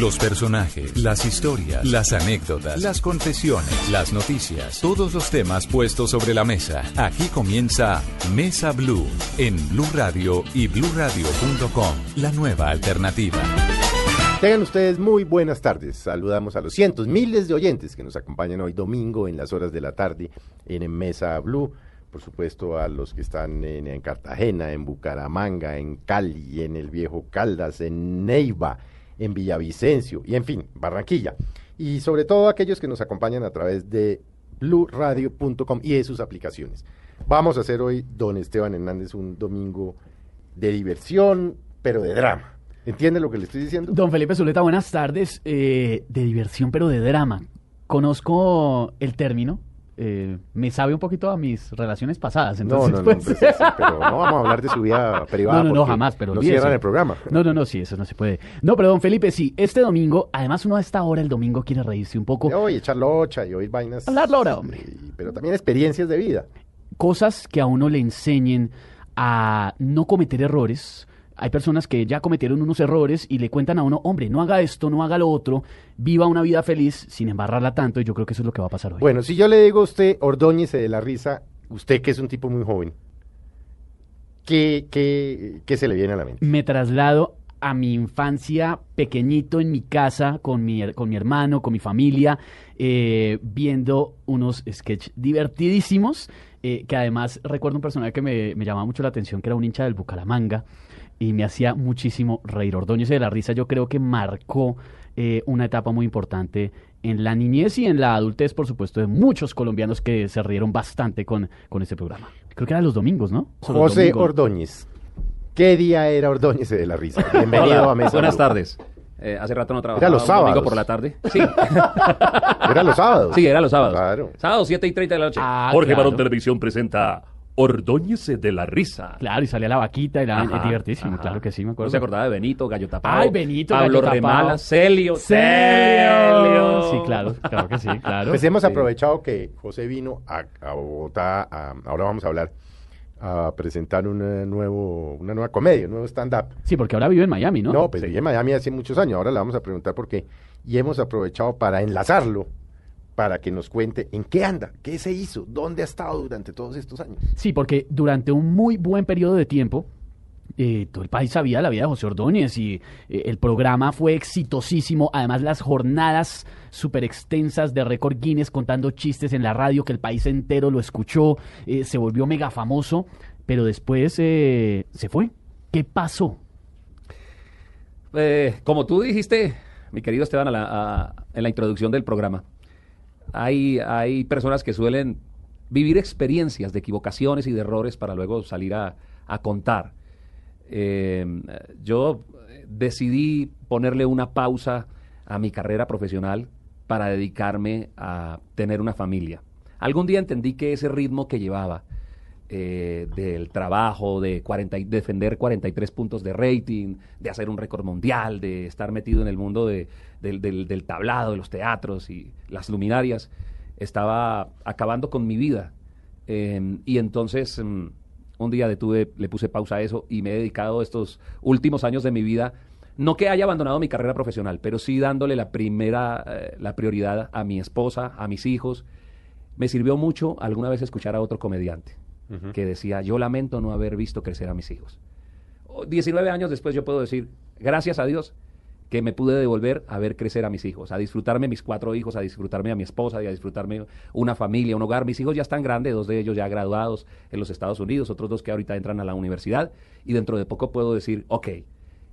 Los personajes, las historias, las anécdotas, las confesiones, las noticias, todos los temas puestos sobre la mesa. Aquí comienza Mesa Blue en Blue Radio y bluradio.com, la nueva alternativa. Tengan ustedes muy buenas tardes. Saludamos a los cientos, miles de oyentes que nos acompañan hoy domingo en las horas de la tarde en Mesa Blue. Por supuesto, a los que están en, en Cartagena, en Bucaramanga, en Cali, en el Viejo Caldas, en Neiva en Villavicencio y en fin, Barranquilla. Y sobre todo aquellos que nos acompañan a través de bluradio.com y de sus aplicaciones. Vamos a hacer hoy, don Esteban Hernández, un domingo de diversión, pero de drama. ¿Entiende lo que le estoy diciendo? Don Felipe Zuleta, buenas tardes. Eh, de diversión, pero de drama. Conozco el término, eh, me sabe un poquito a mis relaciones pasadas. Entonces, no, no, pues... no, pues, pero no vamos a hablar de su vida privada. No, no, no, jamás, pero no cierran el programa. No, no, no, sí, eso no se puede. No, pero don Felipe, sí, este domingo, además uno a esta hora, el domingo, quiere reírse un poco. Hoy echar locha y oír vainas. Hablar lora, hombre. y- pero también experiencias de vida. Cosas que a uno le enseñen a no cometer errores. Hay personas que ya cometieron unos errores y le cuentan a uno, hombre, no haga esto, no haga lo otro, viva una vida feliz sin embarrarla tanto, y yo creo que eso es lo que va a pasar hoy. Bueno, si yo le digo a usted, ordóñese de la risa, usted que es un tipo muy joven, ¿qué, qué, qué se le viene a la mente? me traslado a mi infancia pequeñito en mi casa con mi, con mi hermano, con mi familia, eh, viendo unos sketches divertidísimos, eh, que además recuerdo un personaje que me, me llamaba mucho la atención, que era un hincha del Bucaramanga, y me hacía muchísimo reír. Ordóñez de la Risa yo creo que marcó eh, una etapa muy importante en la niñez y en la adultez, por supuesto, de muchos colombianos que se rieron bastante con, con este programa. Creo que era los domingos, ¿no? Los José domingos. Ordóñez. ¿Qué día era Ordóñez de la risa? Bienvenido Hola, a Mesa buenas Blue. tardes. Eh, hace rato no trabajaba. Era los un domingo sábados. por la tarde. Sí, Era los sábados. sí, era los sábados. Claro. Sábado 7 y 30 de la noche. Ah, Jorge claro. Barón Televisión presenta Ordóñez de la Risa. Claro, y salía la vaquita y la, Ajá, es divertísimo, ajá. claro que sí, me acuerdo. ¿No se acordaba de Benito, Gallo Tapado? Ay, Benito, Pablo Gallo Tapado. Remala, Celio. ¡Celio! Sí, claro, claro que sí, claro. Pues hemos Sí. aprovechado que José vino a, a Bogotá, a- ahora vamos a hablar, a presentar una, nuevo, una nueva comedia, un nuevo stand-up. Sí, porque ahora vive en Miami, ¿no? No, pues viví en Miami hace muchos años, ahora le vamos a preguntar por qué. Y hemos aprovechado para enlazarlo, para que nos cuente en qué anda, qué se hizo, dónde ha estado durante todos estos años. Sí, porque durante un muy buen periodo de tiempo, eh, todo el país sabía la vida de José Ordóñez y eh, el programa fue exitosísimo. Además, las jornadas súper extensas de récord Guinness contando chistes en la radio que el país entero lo escuchó, eh, se volvió mega famoso, pero después eh, se fue. ¿Qué pasó? Eh, como tú dijiste, mi querido Esteban, a la- a- en la introducción del programa, hay, hay personas que suelen vivir experiencias de equivocaciones y de errores para luego salir a, a contar. Eh, yo decidí ponerle una pausa a mi carrera profesional para dedicarme a tener una familia. Algún día entendí que ese ritmo que llevaba eh, del trabajo, de 40 y- defender 43 puntos de rating, de hacer un récord mundial, de estar metido en el mundo de- del, del- del tablado, de los teatros y las luminarias, estaba acabando con mi vida. Eh, y entonces mm, un día detuve, le puse pausa a eso y me he dedicado estos últimos años de mi vida, no que haya abandonado mi carrera profesional, pero sí dándole la primera, eh, la prioridad a mi esposa, a mis hijos. Me sirvió mucho alguna vez escuchar a otro comediante que decía, yo lamento no haber visto crecer a mis hijos. O- 19 años después yo puedo decir, gracias a Dios que me pude devolver a ver crecer a mis hijos, a disfrutarme mis cuatro hijos, a disfrutarme a mi esposa y a disfrutarme una familia, un hogar. Mis hijos ya están grandes, dos de ellos ya graduados en los Estados Unidos, otros dos que ahorita entran a la universidad y dentro de poco puedo decir, ok,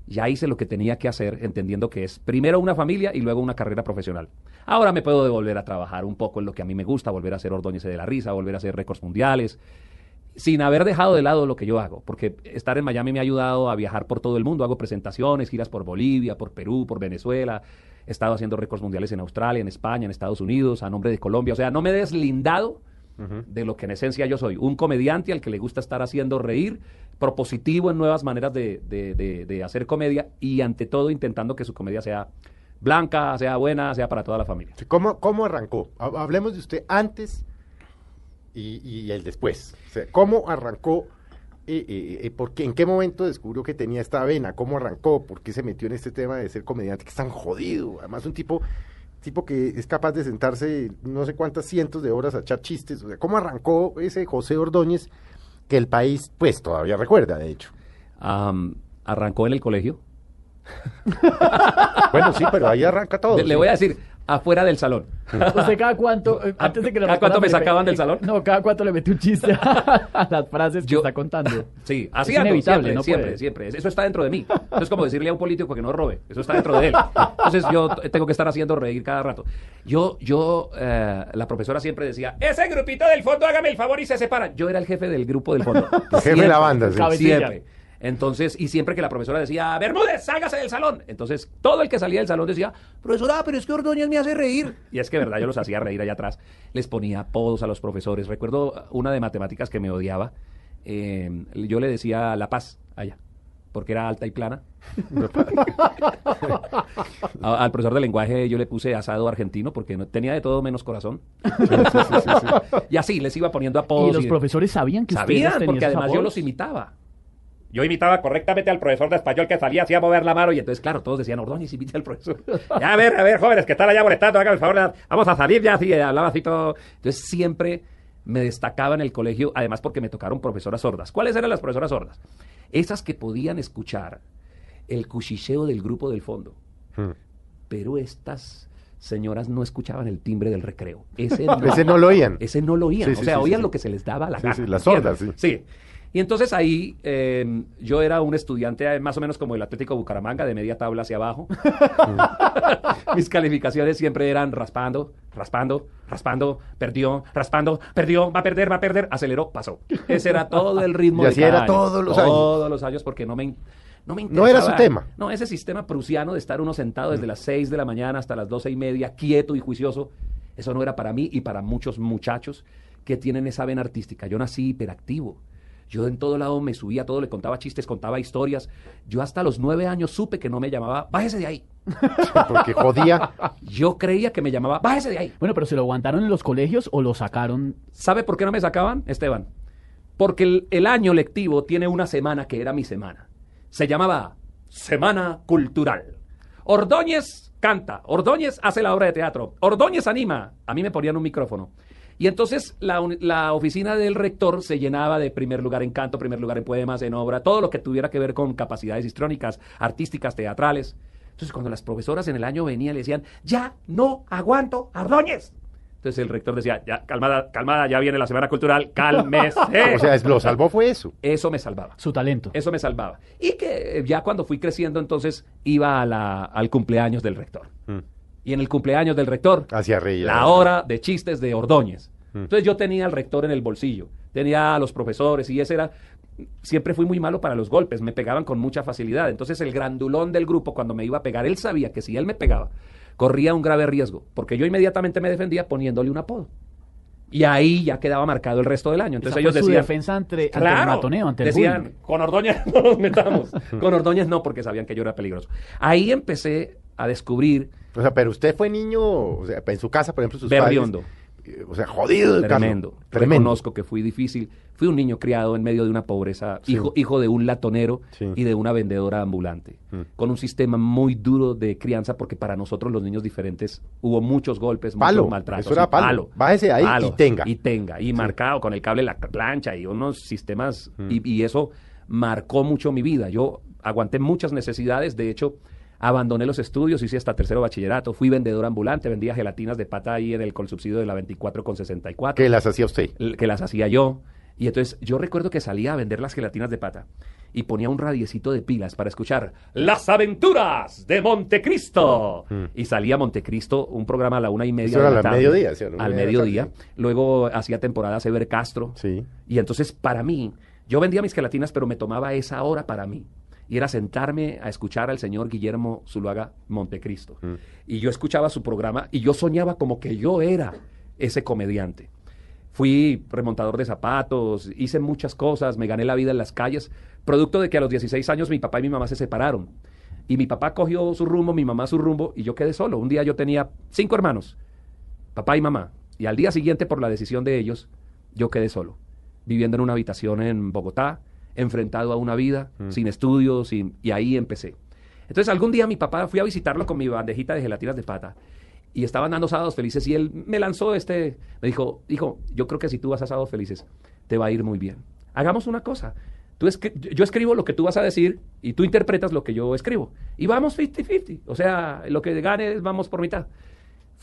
ya hice lo que tenía que hacer, entendiendo que es primero una familia y luego una carrera profesional. Ahora me puedo devolver a trabajar un poco en lo que a mí me gusta, volver a hacer Ordóñez de la Risa, volver a hacer récords mundiales. Sin haber dejado de lado lo que yo hago, porque estar en Miami me ha ayudado a viajar por todo el mundo, hago presentaciones, giras por Bolivia, por Perú, por Venezuela, he estado haciendo récords mundiales en Australia, en España, en Estados Unidos, a nombre de Colombia, o sea, no me he deslindado de lo que en esencia yo soy, un comediante al que le gusta estar haciendo reír, propositivo en nuevas maneras de, de- de- de hacer comedia y ante todo intentando que su comedia sea blanca, sea buena, sea para toda la familia. ¿Cómo, cómo arrancó? Ha- Hablemos de usted antes y, y el después. O sea, ¿Cómo arrancó? Eh, eh, eh, ¿por qué- ¿En qué momento descubrió que tenía esta vena? ¿Cómo arrancó? ¿Por qué se metió en este tema de ser comediante que es tan jodido? Además, un tipo, tipo que es capaz de sentarse no sé cuántas cientos de horas a echar chistes. O sea, ¿cómo arrancó ese José Ordóñez que el país, pues, todavía recuerda, de hecho? Am, arrancó en el colegio. Bueno, sí, pero ahí arranca todo. Le, voy a decir, afuera del salón. ¿Usted cada cuánto, eh, antes de que la ¿Cada cuánto me sacaban del salón? No, cada cuánto le mete un chiste a las frases que Yo- está contando. Sí, así Es ando, inevitable, siempre, no siempre, puede. siempre. Eso está dentro de mí. Eso es como decirle a un político que no robe. Eso está dentro de él. Entonces yo tengo que estar haciendo reír cada rato. Yo, yo, eh, la profesora siempre decía, ese grupito del fondo, hágame el favor y se separan. Yo era el jefe del grupo del fondo. El jefe de la banda, sí. Cabecilla. Siempre. Entonces, y siempre que la profesora decía, Bermúdez, sálgase del salón. Entonces, todo el que salía del salón decía, profesora, pero es que Ordóñez me hace reír. Y es que, verdad, yo los hacía reír allá atrás. Les ponía apodos a los profesores. Recuerdo una de matemáticas que me odiaba. Eh, yo le decía La Paz allá, porque era alta y plana. A- al profesor de lenguaje yo le puse asado argentino porque no, tenía de todo menos corazón. y así les iba poniendo apodos. Y los profesores sabían que Sabían, porque además yo los imitaba. Yo imitaba correctamente al profesor de español que salía, hacía mover la mano y entonces, claro, todos decían, Ordóñez, imita al profesor. ya, a ver, a ver, jóvenes, que están allá molestando, hagan el favor, vamos a salir ya, así, eh, hablaba así todo. Entonces siempre me destacaba en el colegio, además porque me tocaron profesoras sordas. ¿Cuáles eran las profesoras sordas? Esas que podían escuchar el cuchicheo del grupo del fondo. Hmm. Pero estas señoras no escuchaban el timbre del recreo. Ese no, Ese no lo oían. ese no lo oían. Sí, o sí, sea, sí, oían sí, lo sí. que se les daba la Sí, gana. sí, las sordas, Sí. Y entonces ahí eh, yo era un estudiante eh, más o menos como el Atlético Bucaramanga, de media tabla hacia abajo. Mis calificaciones siempre eran raspando, raspando, raspando, perdió, raspando, perdió, va a perder, va a perder, aceleró, pasó. Ese era todo el ritmo Y de así cada era año. todos los años. Todos los años porque no me... No, me No era su tema. No, ese sistema prusiano de estar uno sentado desde las 6 de la mañana hasta las doce y media, quieto y juicioso, eso no era para mí y para muchos muchachos que tienen esa vena artística. Yo nací hiperactivo. Yo en todo lado me subía todo, le contaba chistes, contaba historias. Yo hasta los nueve años supe que no me llamaba, bájese de ahí. Porque jodía. Yo creía que me llamaba, bájese de ahí. Bueno, pero ¿se lo aguantaron en los colegios o lo sacaron? ¿Sabe por qué no me sacaban, Esteban? Porque el, el año lectivo tiene una semana que era mi semana. Se llamaba Semana Cultural. Ordóñez canta, Ordóñez hace la obra de teatro, Ordóñez anima. A mí me ponían un micrófono. Y entonces la, la oficina del rector se llenaba de primer lugar en canto, primer lugar en poemas, en obra, todo lo que tuviera que ver con capacidades histrónicas, artísticas, teatrales. Entonces cuando las profesoras en el año venían le decían, ya no aguanto a Ordóñez. Entonces el rector decía, ya, calmada, calmada, ya viene la semana cultural, cálmese. O sea, lo salvó fue eso. Eso me salvaba. Su talento. Eso me salvaba. Y que ya cuando fui creciendo, entonces iba a la- al cumpleaños del rector. Y en el cumpleaños del rector, Hacia reír. la hora de chistes de Ordóñez. Entonces yo tenía al rector en el bolsillo, tenía a los profesores y ese era... Siempre fui muy malo para los golpes, me pegaban con mucha facilidad. Entonces el grandulón del grupo, cuando me iba a pegar, él sabía que si él me pegaba, corría un grave riesgo, porque yo inmediatamente me defendía poniéndole un apodo. Y ahí ya quedaba marcado el resto del año. Entonces Esa ellos fue su decían... defensa ante, ante Claro, el matoneo, ante el decían, bullying. con Ordóñez no nos metamos. con Ordóñez no, porque sabían que yo era peligroso. Ahí empecé a descubrir O sea, pero usted fue niño, o sea, en su casa, por ejemplo, sus Berriondo. padres. eh, O sea, jodido Tremendo. Carlos. Tremendo. Reconozco que fui difícil. Fui un niño criado en medio de una pobreza, Sí. hijo, hijo de un latonero Sí. y de una vendedora ambulante, Mm. con un sistema muy duro de crianza, porque para nosotros los niños diferentes hubo muchos golpes, Palo, muchos maltratos. eso era sí, palo. Bájese ahí y tenga. Y tenga, y marcado con el cable la plancha y unos sistemas, y, y eso marcó mucho mi vida. Yo aguanté muchas necesidades, de hecho... Abandoné los estudios, hice hasta tercero bachillerato, fui vendedor ambulante, vendía gelatinas de pata ahí en el consubsidio de la 24 con 64 ¿Qué las hacía usted? que las hacía yo. Y entonces yo recuerdo que salía a vender las gelatinas de pata y ponía un radiecito de pilas para escuchar Las aventuras de Montecristo. Y salía Montecristo, un programa a la una y media Mm. Eso era de la al tarde. mediodía, ¿sí? Al mediodía. Luego hacía temporadas Ever Castro. Sí. Y entonces para mí, yo vendía mis gelatinas, pero me tomaba esa hora para mí. Y era sentarme a escuchar al señor Guillermo Zuluaga Montecristo. Mm. Y yo escuchaba su programa y yo soñaba como que yo era ese comediante. Fui remontador de zapatos, hice muchas cosas, me gané la vida en las calles, producto de que a los 16 años mi papá y mi mamá se separaron. Y mi papá cogió su rumbo, mi mamá su rumbo, y yo quedé solo. Un día yo tenía cinco hermanos, papá y mamá. Y al día siguiente, por la decisión de ellos, yo quedé solo, viviendo en una habitación en Bogotá, enfrentado a una vida, sin estudios, sin- y ahí empecé. Entonces algún día mi papá fui a visitarlo con mi bandejita de gelatinas de pata y estaban dando sábados felices y él me lanzó este, me dijo, hijo, yo creo que si tú vas a sábados felices, te va a ir muy bien. Hagamos una cosa. Tú escri- yo escribo lo que tú vas a decir y tú interpretas lo que yo escribo. Y vamos 50-50. O sea, lo que ganes, vamos por mitad.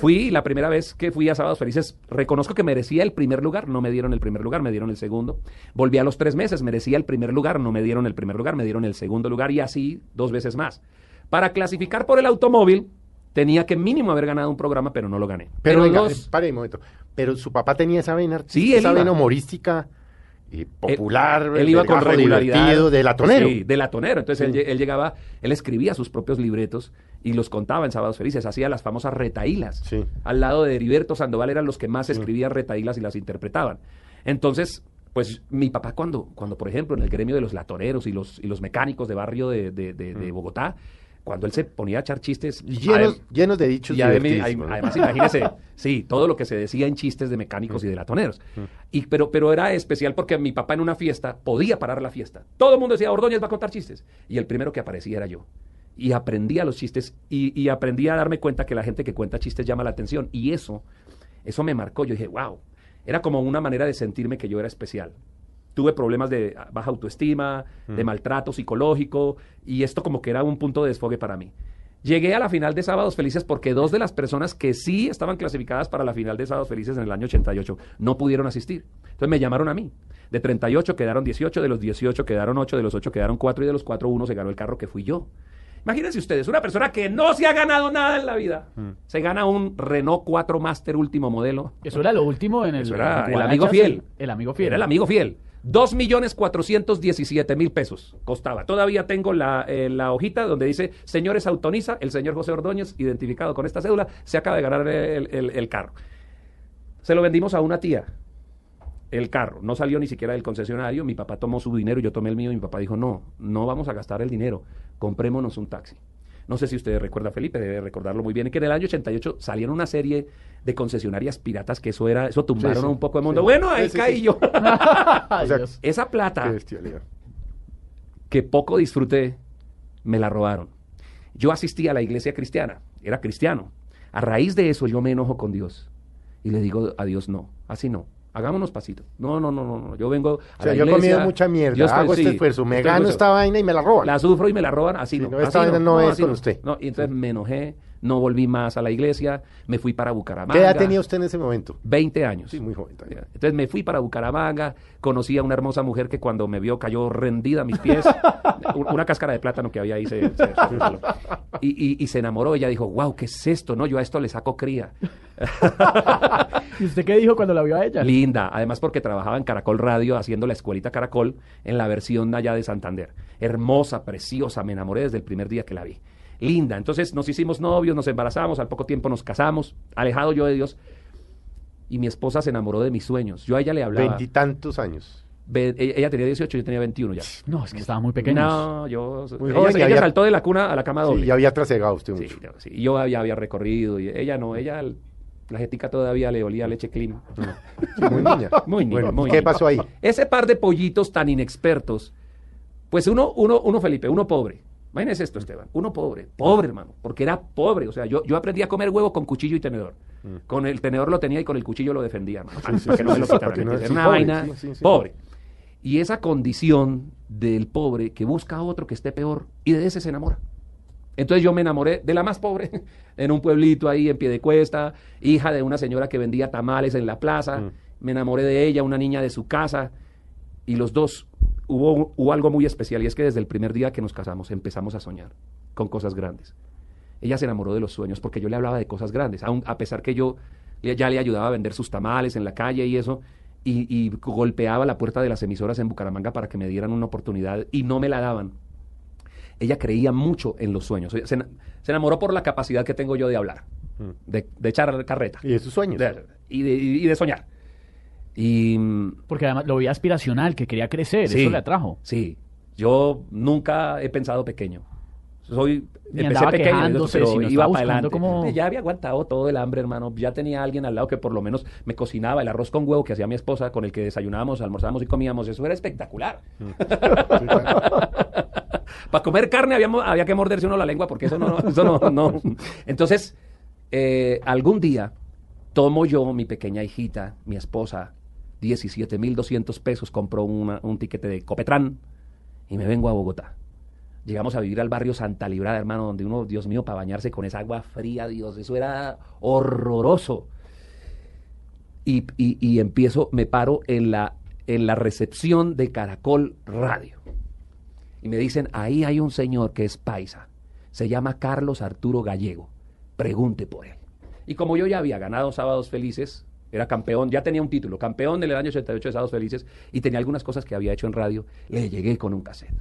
Fui la primera vez que fui a Sábados Felices, reconozco que merecía el primer lugar, no me dieron el primer lugar, me dieron el segundo. Volví a los tres meses, merecía el primer lugar, no me dieron el primer lugar, me dieron el segundo lugar y así dos veces más. Para clasificar por el automóvil, tenía que mínimo haber ganado un programa, pero no lo gané. Pero, venga, los- pare un momento. Pero su papá tenía esa vena Sí, esa vena humorística y popular, Él, él iba con regularidad. divertido, de latonero. Sí, de latonero. Entonces Sí. él llegaba, él escribía sus propios libretos y los contaba en Sábados Felices. Hacía las famosas retaílas. Sí. Al lado de Heriberto Sandoval eran los que más escribían retaílas y las interpretaban. Entonces, pues mi papá cuando, cuando por ejemplo, en el gremio de los latoneros y los, y los mecánicos de barrio de, de- de- de Bogotá, cuando él se ponía a echar chistes... Mm. Llenos, llenos de dichos y adem- divertidísimos, ¿no? además, imagínese, sí, todo lo que se decía en chistes de mecánicos y de latoneros. Y, pero, pero era especial porque mi papá en una fiesta podía parar la fiesta. Todo el mundo decía, Ordóñez va a contar chistes. Y el primero que aparecía era yo. Y aprendía los chistes y, y aprendí a darme cuenta que la gente que cuenta chistes llama la atención. Y eso, eso me marcó. Yo dije, wow. Era como una manera de sentirme que yo era especial. Tuve problemas de baja autoestima, de maltrato psicológico, y esto como que era un punto de desfogue para mí. Llegué a la final de Sábados Felices porque dos de las personas que sí estaban clasificadas para la final de Sábados Felices en el año 88 no pudieron asistir. Entonces me llamaron a mí. De 38 quedaron 18, de los 18 quedaron 8, de los 8 quedaron 4 y de los 4 uno se ganó el carro que fui yo. Imagínense ustedes, una persona que no se ha ganado nada en la vida, se gana un Renault 4 Master último modelo. Eso era lo último en el. Eso era en el amigo fiel. El, el amigo fiel. Era el amigo fiel. Dos millones cuatrocientos diecisiete mil pesos costaba. Todavía tengo la, eh, la hojita donde dice, señores Autoniza, el señor José Ordóñez, identificado con esta cédula, se acaba de ganar el, el- el carro. Se lo vendimos a una tía, el carro. No salió ni siquiera del concesionario. Mi papá tomó su dinero, yo tomé el mío y mi papá dijo, no, no vamos a gastar el dinero, comprémonos un taxi. No sé si usted recuerda, Felipe, debe recordarlo muy bien, que en el año 88 salieron una serie de concesionarias piratas que eso era, eso tumbaron sí, a un poco de mundo. sí. Bueno, ahí caí yo. O sea. Esa plata que poco disfruté, me la robaron. Yo asistí a la iglesia cristiana, era cristiano. A raíz de eso yo me enojo con Dios y le digo a Dios, no, así no. Hagámonos pasito. No, no, no, no, no. Yo vengo a O sea, la yo he comido mucha mierda, yo estoy- hago este esfuerzo, me gano esta vaina y me la roban. La sufro y me la roban, así Sí, no. no, así esta vaina no es con usted. No, y entonces me enojé, no volví más a la iglesia, me fui para Bucaramanga. ¿Qué edad tenía usted en ese momento? 20 años. Sí, muy joven también. Entonces me fui para Bucaramanga, conocí a una hermosa mujer que cuando me vio cayó rendida a mis pies, Un- una cáscara de plátano que había ahí se, se- se resbaló. y, y- y se enamoró, ella dijo, wow, ¿qué es esto? No, yo a esto le saco cría. ¿Y usted qué dijo cuando la vio a ella? Linda, además porque trabajaba en Caracol Radio haciendo la escuelita Caracol en la versión allá de Santander. Hermosa, preciosa, me enamoré desde el primer día que la vi. Linda, entonces nos hicimos novios, nos embarazamos, al poco tiempo nos casamos, alejado yo de Dios. Y mi esposa se enamoró de mis sueños. Yo a ella le hablaba. Veintitantos años. Ve- ella ella tenía 18, yo tenía 21 ya. No, es que estaba muy pequeño. No, yo. Muy ella joven y ella había- saltó de la cuna a la cama doble. Sí, ya había trasegado usted Sí, mucho. yo- sí, y yo había, había recorrido y ella no, ella la jetica todavía le olía leche clean. Muy niña. Muy niña, Bueno, muy ¿Qué niña. pasó ahí? Ese par de pollitos tan inexpertos, pues uno, uno, uno Felipe, uno pobre. Imagínese esto, Esteban. Uno pobre, pobre hermano, porque era pobre. O sea, yo, yo aprendí a comer huevo con cuchillo y tenedor. Con el tenedor lo tenía y con el cuchillo lo defendía, hermano, Mm. sí, para que sí, no me lo sí, quitaran. para que no- Era sí, una pobre, vaina pobre. Y esa condición del pobre que busca a otro que esté peor y de ese se enamora. Entonces yo me enamoré de la más pobre, en un pueblito ahí en pie de cuesta, hija de una señora que vendía tamales en la plaza. Mm. Me enamoré de ella, una niña de su casa. Y los dos, hubo, hubo algo muy especial y es que desde el primer día que nos casamos empezamos a soñar con cosas grandes. Ella se enamoró de los sueños porque yo le hablaba de cosas grandes, aun, a pesar que yo ya le ayudaba a vender sus tamales en la calle y eso, y, y golpeaba la puerta de las emisoras en Bucaramanga para que me dieran una oportunidad y no me la daban. Ella creía mucho en los sueños. Se, ena- se enamoró por la capacidad que tengo yo de hablar, de, de echar carreta Y de sus sueños. de- y, de, y de soñar. Y mm, Porque además lo veía aspiracional, que quería crecer, Sí, eso le atrajo. Sí, yo nunca he pensado pequeño. Soy, Ni empecé pequeño, quejándose, pero sino iba para adelante. cómo- Ya había aguantado todo el hambre, hermano. Ya tenía alguien al lado que por lo menos me cocinaba el arroz con huevo que hacía mi esposa, con el que desayunábamos, almorzábamos y comíamos. Eso era espectacular. Para comer carne había, había que morderse uno la lengua porque eso no, eso no, no. Entonces, eh, algún día tomo yo, mi pequeña hijita, mi esposa, 17.200 pesos, compró una- un tiquete de Copetrán y me vengo a Bogotá. Llegamos a vivir al barrio Santa Librada, hermano, donde uno, Dios mío, para bañarse con esa agua fría, Dios, eso era horroroso. Y, y- y empiezo, me paro en la, en la recepción de Caracol Radio. Y me dicen, ahí hay un señor que es paisa. Se llama Carlos Arturo Gallego. Pregunte por él. Y como yo ya había ganado Sábados Felices, era campeón, ya tenía un título, campeón del año 88 de Sábados Felices, y tenía algunas cosas que había hecho en radio, le llegué con un cassette.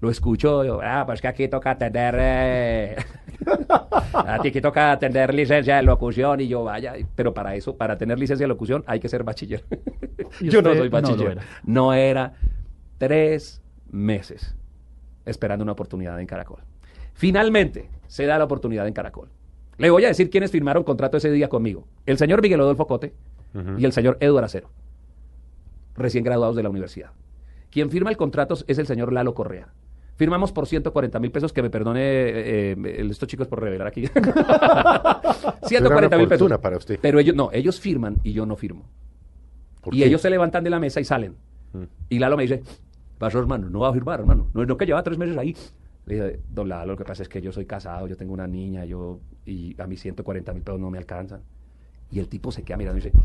Lo escucho, yo, ah, pues que aquí toca atender, eh, aquí toca atender licencia de locución, y yo, vaya, pero para eso, para tener licencia de locución, hay que ser bachiller. ¿Y yo no soy no bachiller. era? no era tres meses esperando una oportunidad en Caracol. Finalmente se da la oportunidad en Caracol. Le voy a decir quiénes firmaron contrato ese día conmigo. El señor Miguel Adolfo Cote y el señor Eduardo Acero, recién graduados de la universidad. Quien firma el contrato es el señor Lalo Correa. Firmamos por 140 mil pesos, que me perdone eh, eh, estos chicos por revelar aquí. 140 mil pesos. para usted. Pero ellos, no, ellos firman y yo no firmo. ¿Por Y qué? ellos se levantan de la mesa y salen. Y Lalo me dice, pasó hermano, no va a firmar, hermano. No es no que lleva tres meses ahí. Le dije, don Lalo, lo que pasa es que yo soy casado, yo tengo una niña, yo y a mí 140 mil pesos no me alcanzan. Y el tipo se queda mirando y dice,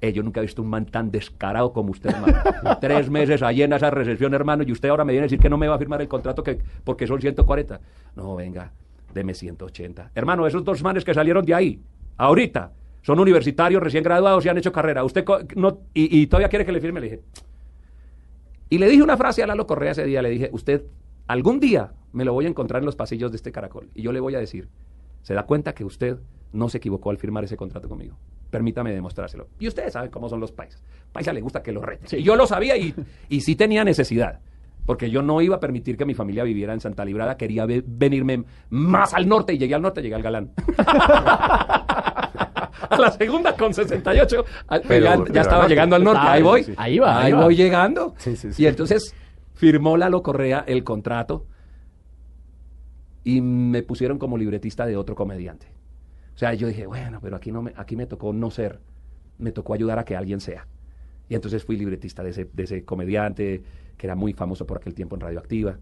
eh, yo nunca he visto un man tan descarado como usted, hermano. tres meses allí en esa recepción, hermano, y usted ahora me viene a decir que no me va a firmar el contrato que, porque son 140. No, venga, deme 180. Hermano, esos dos manes que salieron de ahí, ahorita, son universitarios recién graduados y han hecho carrera. Usted no, y, y todavía quiere que le firme, le dije. Y le dije una frase a Lalo Correa ese día, le dije, usted algún día me lo voy a encontrar en los pasillos de este caracol y yo le voy a decir, se da cuenta que usted no se equivocó al firmar ese contrato conmigo. Permítame demostrárselo. Y ustedes saben cómo son los paisas. Paisa le gusta que lo reten. Y yo lo sabía y, y sí tenía necesidad. Porque yo no iba a permitir que mi familia viviera en Santa Librada, quería ve- venirme más al norte y llegué al norte, llegué al galán. a la segunda con 68, al- Pero- ya, pero ya al estaba norte. llegando al norte, Ah, ahí voy. sí, sí. Ahí va, ahí va. voy llegando. Sí, sí, sí. Y entonces firmó Lalo Correa el contrato y me pusieron como libretista de otro comediante. O sea, yo dije, bueno, pero aquí, no me, aquí me tocó no ser, me tocó ayudar a que alguien sea. Y entonces fui libretista de ese, de ese comediante que era muy famoso por aquel tiempo en Radioactiva.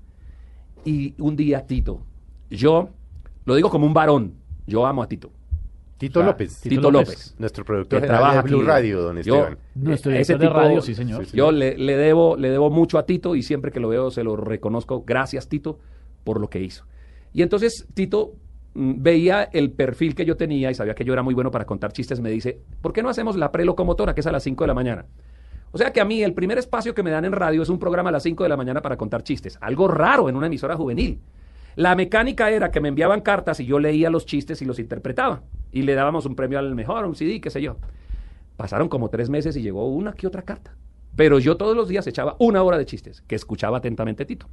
Y un día Tito, yo lo digo como un varón, yo amo a Tito. Tito O sea, López. Tito, Tito López. López. Nuestro productor que general trabaja de Blue aquí. Radio, don Yo- Esteban. Nuestro ese director de tipo- radio, sí, señor. Yo le, le debo, le debo mucho a Tito y siempre que lo veo se lo reconozco. Gracias, Tito, por lo que hizo. Y entonces Tito veía el perfil que yo tenía y sabía que yo era muy bueno para contar chistes. Me dice, ¿por qué no hacemos la prelocomotora, que es a las 5 de la mañana? O sea que a mí el primer espacio que me dan en radio es un programa a las 5 de la mañana para contar chistes. Algo raro en una emisora juvenil. La mecánica era que me enviaban cartas y yo leía los chistes y los interpretaba. Y le dábamos un premio al mejor, un CD, qué sé yo. Pasaron como tres meses y llegó una que otra carta. Pero yo todos los días echaba una hora de chistes, que escuchaba atentamente Tito.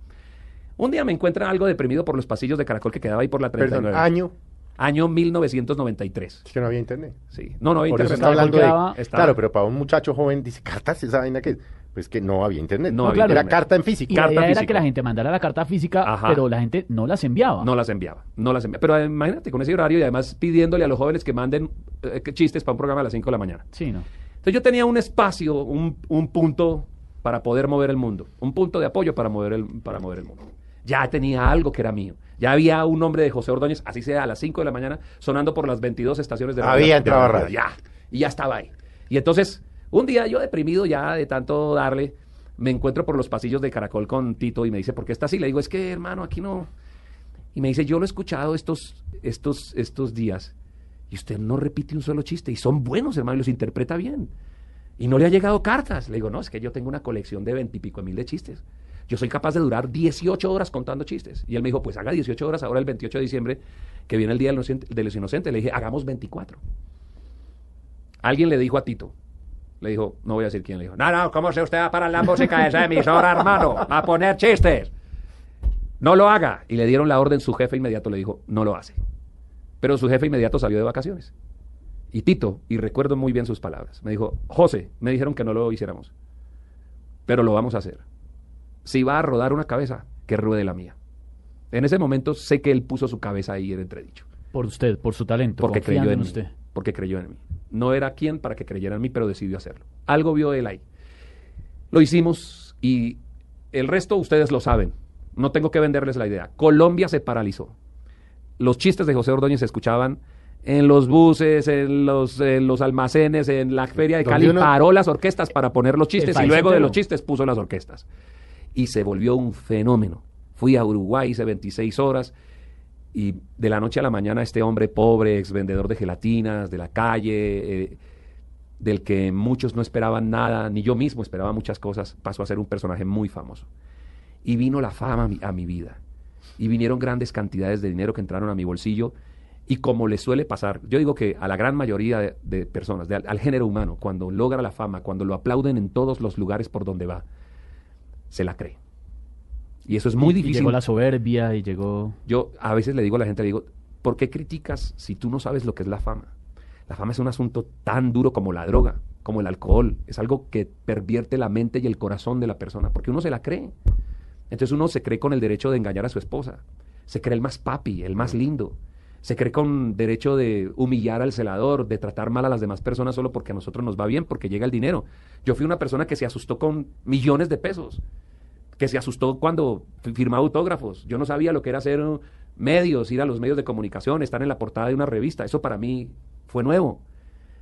Un día me encuentran algo deprimido por los pasillos de Caracol que quedaba ahí por la 39. Perdón, año. Año 1993. Es que no había internet. Sí. No, no había Por eso internet. está hablando de... estaba- Claro, pero para un muchacho joven dice, ¿cartas? ¿Esa vaina que Pues que no había internet. No No, había claro. Era internet. carta en físico. Y la Carta idea era física. que la gente mandara la carta física, Ajá. pero la gente no las enviaba. No las enviaba, no las enviaba. Pero imagínate, con ese horario y además pidiéndole a los jóvenes que manden eh, chistes para un programa a las 5 de la mañana. Sí, no. Entonces yo tenía un espacio, un, un punto para poder mover el mundo, un punto de apoyo para mover, el, para mover el mundo. Ya tenía algo que era mío. Ya había un nombre de José Ordóñez, así sea, a las 5 de la mañana, sonando por las 22 estaciones de radio. Había entrado radio. Ya, y ya estaba ahí. Y entonces, un día yo deprimido ya de tanto darle, me encuentro por los pasillos de Caracol con Tito y me dice, ¿por qué está así? Le digo, es que hermano, aquí no. Y me dice, yo lo he escuchado estos, estos, estos días y usted no repite un solo chiste y son buenos, hermano, y los interpreta bien. Y no le ha llegado cartas. Le digo, no, es que yo tengo una colección de veintipico mil de chistes. Yo soy capaz de durar 18 horas contando chistes. Y él me dijo, pues haga 18 horas ahora el 28 de diciembre, que viene el Día de los Inocentes. Le dije, hagamos 24. Alguien le dijo a Tito, le dijo, no voy a decir quién, le dijo, no, no, ¿cómo se usted va a parar la música de esa emisora, hermano? A poner chistes. No lo haga. Y le dieron la orden, su jefe inmediato le dijo, no lo hace. Pero su jefe inmediato salió de vacaciones. Y Tito, y recuerdo muy bien sus palabras, me dijo, José, me dijeron que no lo hiciéramos, pero lo vamos a hacer. Si va a rodar una cabeza, que ruede la mía. En ese momento sé que él puso su cabeza ahí en entredicho. Por usted, por su talento. Porque creyó en, en mí. usted. Porque creyó en mí. No era quien para que creyera en mí, pero decidió hacerlo. Algo vio él ahí. Lo hicimos y el resto ustedes lo saben. No tengo que venderles la idea. Colombia se paralizó. Los chistes de José Ordóñez se escuchaban en los buses, en los, en los almacenes, en la feria de Cali. uno- Paró las orquestas para poner los chistes y luego de los chistes puso las orquestas. Y se volvió un fenómeno. Fui a Uruguay, hice 26 horas y de la noche a la mañana este hombre pobre, ex vendedor de gelatinas, de la calle, eh, del que muchos no esperaban nada, ni yo mismo esperaba muchas cosas, pasó a ser un personaje muy famoso. Y vino la fama a mi, vida. Y vinieron grandes cantidades de dinero que entraron a mi bolsillo. Y como le suele pasar, yo digo que a la gran mayoría de, de personas, de- al, al género humano, cuando logra la fama, cuando lo aplauden en todos los lugares por donde va, se la cree. Y eso es muy Y difícil. llegó la soberbia y llegó... Yo a veces le digo a la gente, le digo, ¿por qué criticas si tú no sabes lo que es la fama? La fama es un asunto tan duro como la droga, como el alcohol. Es algo que pervierte la mente y el corazón de la persona, porque uno se la cree. Entonces uno se cree con el derecho de engañar a su esposa. Se cree el más papi, el más lindo. Se cree con derecho de humillar al celador, de tratar mal a las demás personas solo porque a nosotros nos va bien, porque llega el dinero. Yo fui una persona que se asustó con millones de pesos que se asustó cuando fi- firmaba autógrafos. Yo no sabía lo que era hacer uh, medios, ir a los medios de comunicación, estar en la portada de una revista. Eso para mí fue nuevo.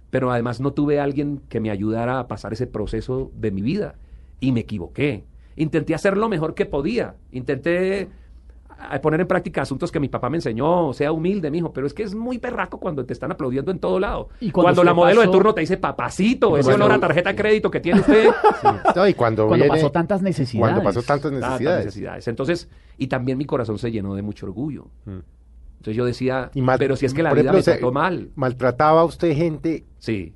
Pero además no tuve a alguien que me ayudara a pasar ese proceso de mi vida. Y me equivoqué. Intenté hacer lo mejor que podía. Intenté a poner en práctica asuntos que mi papá me enseñó, sea humilde, mijo, pero es que es muy perraco cuando te están aplaudiendo en todo lado. Y cuando cuando la modelo de pasó- turno te dice, papacito, ese Cuando- olor a tarjeta de crédito que tiene usted. No, y cuando, Cuando viene- pasó tantas necesidades. Cuando pasó tantas tantas necesidades. Entonces, y también mi corazón se llenó de mucho orgullo. Entonces yo decía, Y mal- pero si es que la vida ejemplo, me trató mal. Maltrataba a usted gente Sí,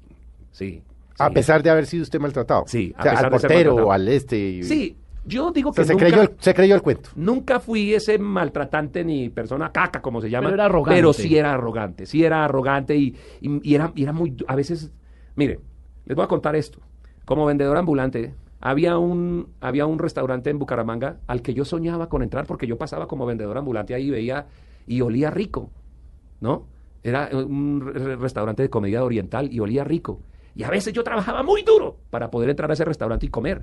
sí. a sí. pesar de haber sido usted maltratado. Sí, a O sea, pesar al de ser portero maltratado. o al este. y- Sí, yo digo O sea, que se, nunca, creyó el, se creyó el cuento. nunca fui ese maltratante ni persona caca, como se llama. Pero era arrogante. Pero sí era arrogante, sí era arrogante y, y- y era, y era muy... A veces, mire, les voy a contar esto. Como vendedor ambulante, había un, había un restaurante en Bucaramanga al que yo soñaba con entrar porque yo pasaba como vendedor ambulante ahí y veía y olía rico, ¿no? Era un re- restaurante de comida oriental y olía rico. Y a veces yo trabajaba muy duro para poder entrar a ese restaurante y comer.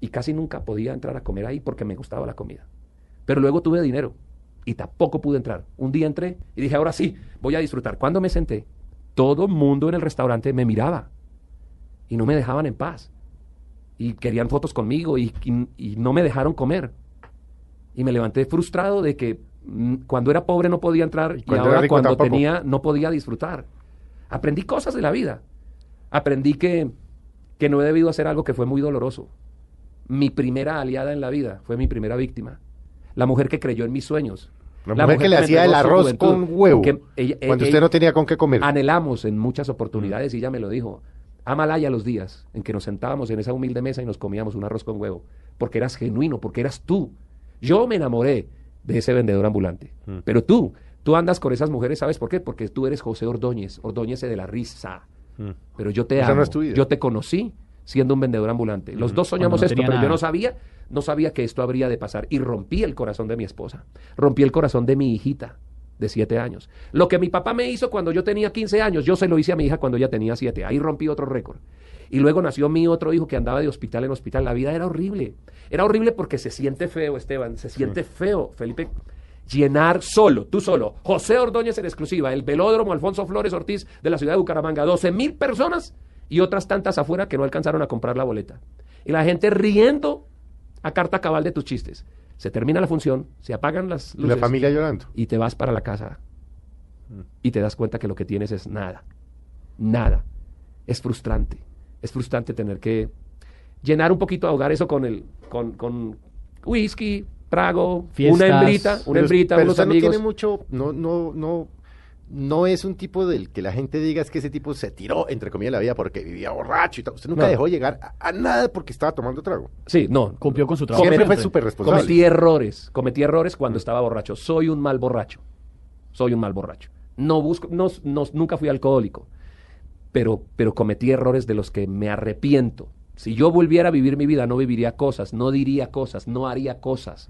Y casi nunca podía entrar a comer ahí porque me gustaba la comida. Pero luego tuve dinero y tampoco pude entrar. Un día entré y dije, ahora sí, voy a disfrutar. Cuando me senté, todo mundo en el restaurante me miraba y no me dejaban en paz. Y querían fotos conmigo y, y- y no me dejaron comer. Y me levanté frustrado de que mm, cuando era pobre no podía entrar y, cuando ahora cuando tampoco. tenía no podía disfrutar. Aprendí cosas de la vida. Aprendí que, que no he debido hacer algo que fue muy doloroso. Mi primera aliada en la vida fue mi primera víctima. La mujer que creyó en mis sueños. La, mujer que le hacía el arroz juventud. con huevo. Que ella- cuando ella- usted no tenía con qué comer. Anhelamos en muchas oportunidades, y ella me lo dijo, Amalaya los días en que nos sentábamos en esa humilde mesa y nos comíamos un arroz con huevo, porque eras genuino, porque eras tú. Yo me enamoré de ese vendedor ambulante, pero tú, tú andas con esas mujeres, ¿sabes por qué? Porque tú eres José Ordóñez, Ordóñez de la risa. Pero yo te amo, no es tu vida. yo te conocí siendo un vendedor ambulante. Los dos soñamos no esto, pero yo no sabía, no sabía que esto habría de pasar. Y rompí el corazón de mi esposa, rompí el corazón de mi hijita de siete años. Lo que mi papá me hizo cuando yo tenía 15 años, yo se lo hice a mi hija cuando ella tenía siete. Ahí rompí otro récord. Y luego nació mi otro hijo que andaba de hospital en hospital. La vida era horrible. Era horrible porque se siente feo, Esteban. Se siente feo, Felipe. Llenar solo, tú solo. José Ordóñez en exclusiva, el velódromo Alfonso Flores Ortiz de la ciudad de Bucaramanga. 12 mil personas y otras tantas afuera que no alcanzaron a comprar la boleta. Y la gente riendo a carta cabal de tus chistes. Se termina la función, se apagan las Y luces la familia llorando. y te vas para la casa y te das cuenta que lo que tienes es nada. Nada. Es frustrante. Es frustrante tener que llenar un poquito, ahogar eso con el con, con whisky, trago, Fiestas. una hembrita, una Pero- hembrita, pero unos usted no amigos. tiene mucho, no, no, no, no es un tipo del que la gente diga es que ese tipo se tiró, entre comillas, la vida porque vivía borracho y tal. Usted nunca No. dejó llegar a, a nada porque estaba tomando trago. Sí, no. Cumplió con su trabajo. Siempre fue súper responsable. Cometí errores, cometí errores cuando estaba borracho. Soy un mal borracho. Soy un mal borracho. No busco, no, no- nunca fui alcohólico, pero, pero cometí errores de los que me arrepiento. Si yo volviera a vivir mi vida, no viviría cosas, no diría cosas, no haría cosas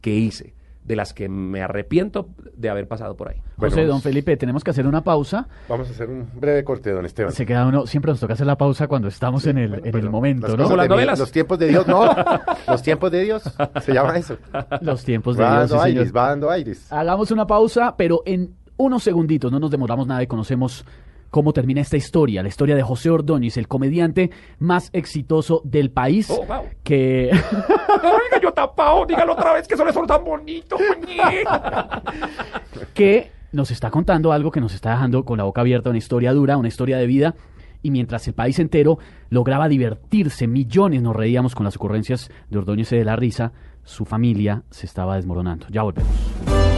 que hice, de las que me arrepiento de haber pasado por ahí. Bueno, José, don Felipe, tenemos que hacer una pausa. Vamos a hacer un breve corte, don Esteban. Se queda uno, siempre nos toca hacer la pausa cuando estamos en el, Bueno, en el momento, ¿no? Como las novelas. Los tiempos de Dios, no. los tiempos de Dios, se llama eso. Los tiempos de Va Dios, dando sí, aires, va dando aires. Hagamos una pausa, pero en unos segunditos, no nos demoramos nada y conocemos cómo termina esta historia, la historia de José Ordóñez, el comediante más exitoso del país, Oh, wow. que Oiga, yo tapado, dígalo otra vez que eso son tan bonitos. que nos está contando algo que nos está dejando con la boca abierta, una historia dura, una historia de vida. Y mientras el país entero lograba divertirse, millones nos reíamos con las ocurrencias de Ordóñez y de la risa, su familia se estaba desmoronando. Ya volvemos.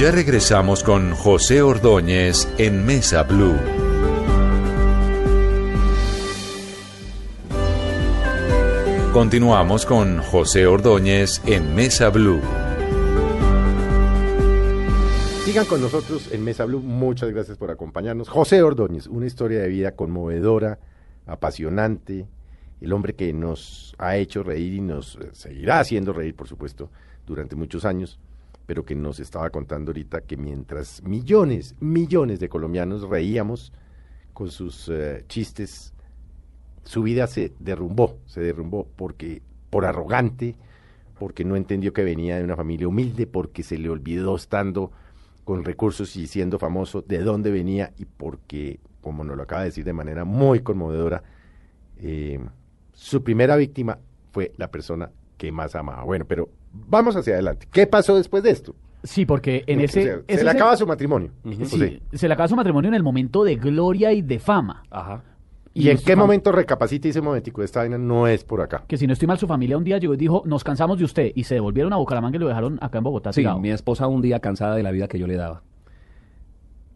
Ya regresamos con José Ordóñez en Mesa Blue. Continuamos con José Ordóñez en Mesa Blue. Sigan con nosotros en Mesa Blue. Muchas gracias por acompañarnos. José Ordóñez, una historia de vida conmovedora, apasionante. El hombre que nos ha hecho reír y nos eh, seguirá haciendo reír, por supuesto, durante muchos años, pero que nos estaba contando ahorita que mientras millones, millones de colombianos reíamos con sus eh, chistes, su vida se derrumbó, se derrumbó porque por arrogante, porque no entendió que venía de una familia humilde, porque se le olvidó estando con recursos y siendo famoso de dónde venía y porque, como nos lo acaba de decir de manera muy conmovedora, eh, su primera víctima fue la persona que más amaba. Bueno, pero vamos hacia adelante. ¿Qué pasó después de esto? Sí, porque en O ese... sea, ese se le el- acaba su matrimonio. Sí, se le acaba su matrimonio en el momento de gloria y de fama. Ajá. ¿Y, en su qué fam- momento recapacita y dice, momentico, esta vaina no es por acá? Que si no estoy mal, su familia un día llegó y dijo, nos cansamos de usted, y se devolvieron a Bucaramanga y lo dejaron acá en Bogotá. Sí, tirado. mi esposa un día cansada de la vida que yo le daba.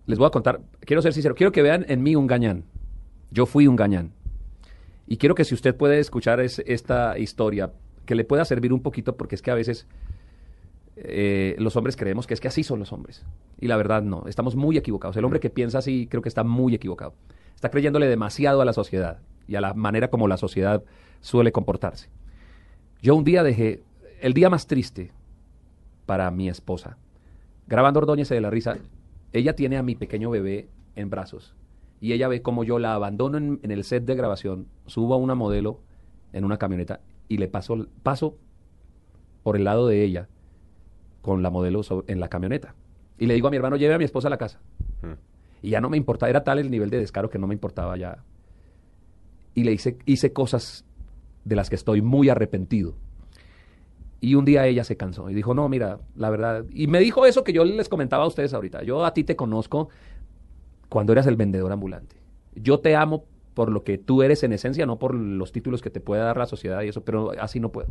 Les voy a contar, quiero ser sincero, quiero que vean en mí un gañán. Yo fui un gañán. Y quiero que si usted puede escuchar es- esta historia, que le pueda servir un poquito, porque es que a veces eh, los hombres creemos que es que así son los hombres. Y la verdad no, estamos muy equivocados. El hombre que piensa así creo que está muy equivocado. Está creyéndole demasiado a la sociedad y a la manera como la sociedad suele comportarse. Yo un día dejé, el día más triste para mi esposa, grabando Ordóñez de la risa, ella tiene a mi pequeño bebé en brazos y ella ve como yo la abandono en, en el set de grabación, subo a una modelo en una camioneta y le paso, paso por el lado de ella con la modelo en la camioneta. Y le digo a mi hermano, lleve a mi esposa a la casa. Y ya no me importaba, era tal el nivel de descaro que no me importaba ya. Y le hice, hice cosas de las que estoy muy arrepentido. Y un día ella se cansó y dijo, no, mira, la verdad. Y me dijo eso que yo les comentaba a ustedes ahorita. Yo a ti te conozco cuando eras el vendedor ambulante. Yo te amo por lo que tú eres en esencia, no por los títulos que te pueda dar la sociedad y eso, pero así no puedo.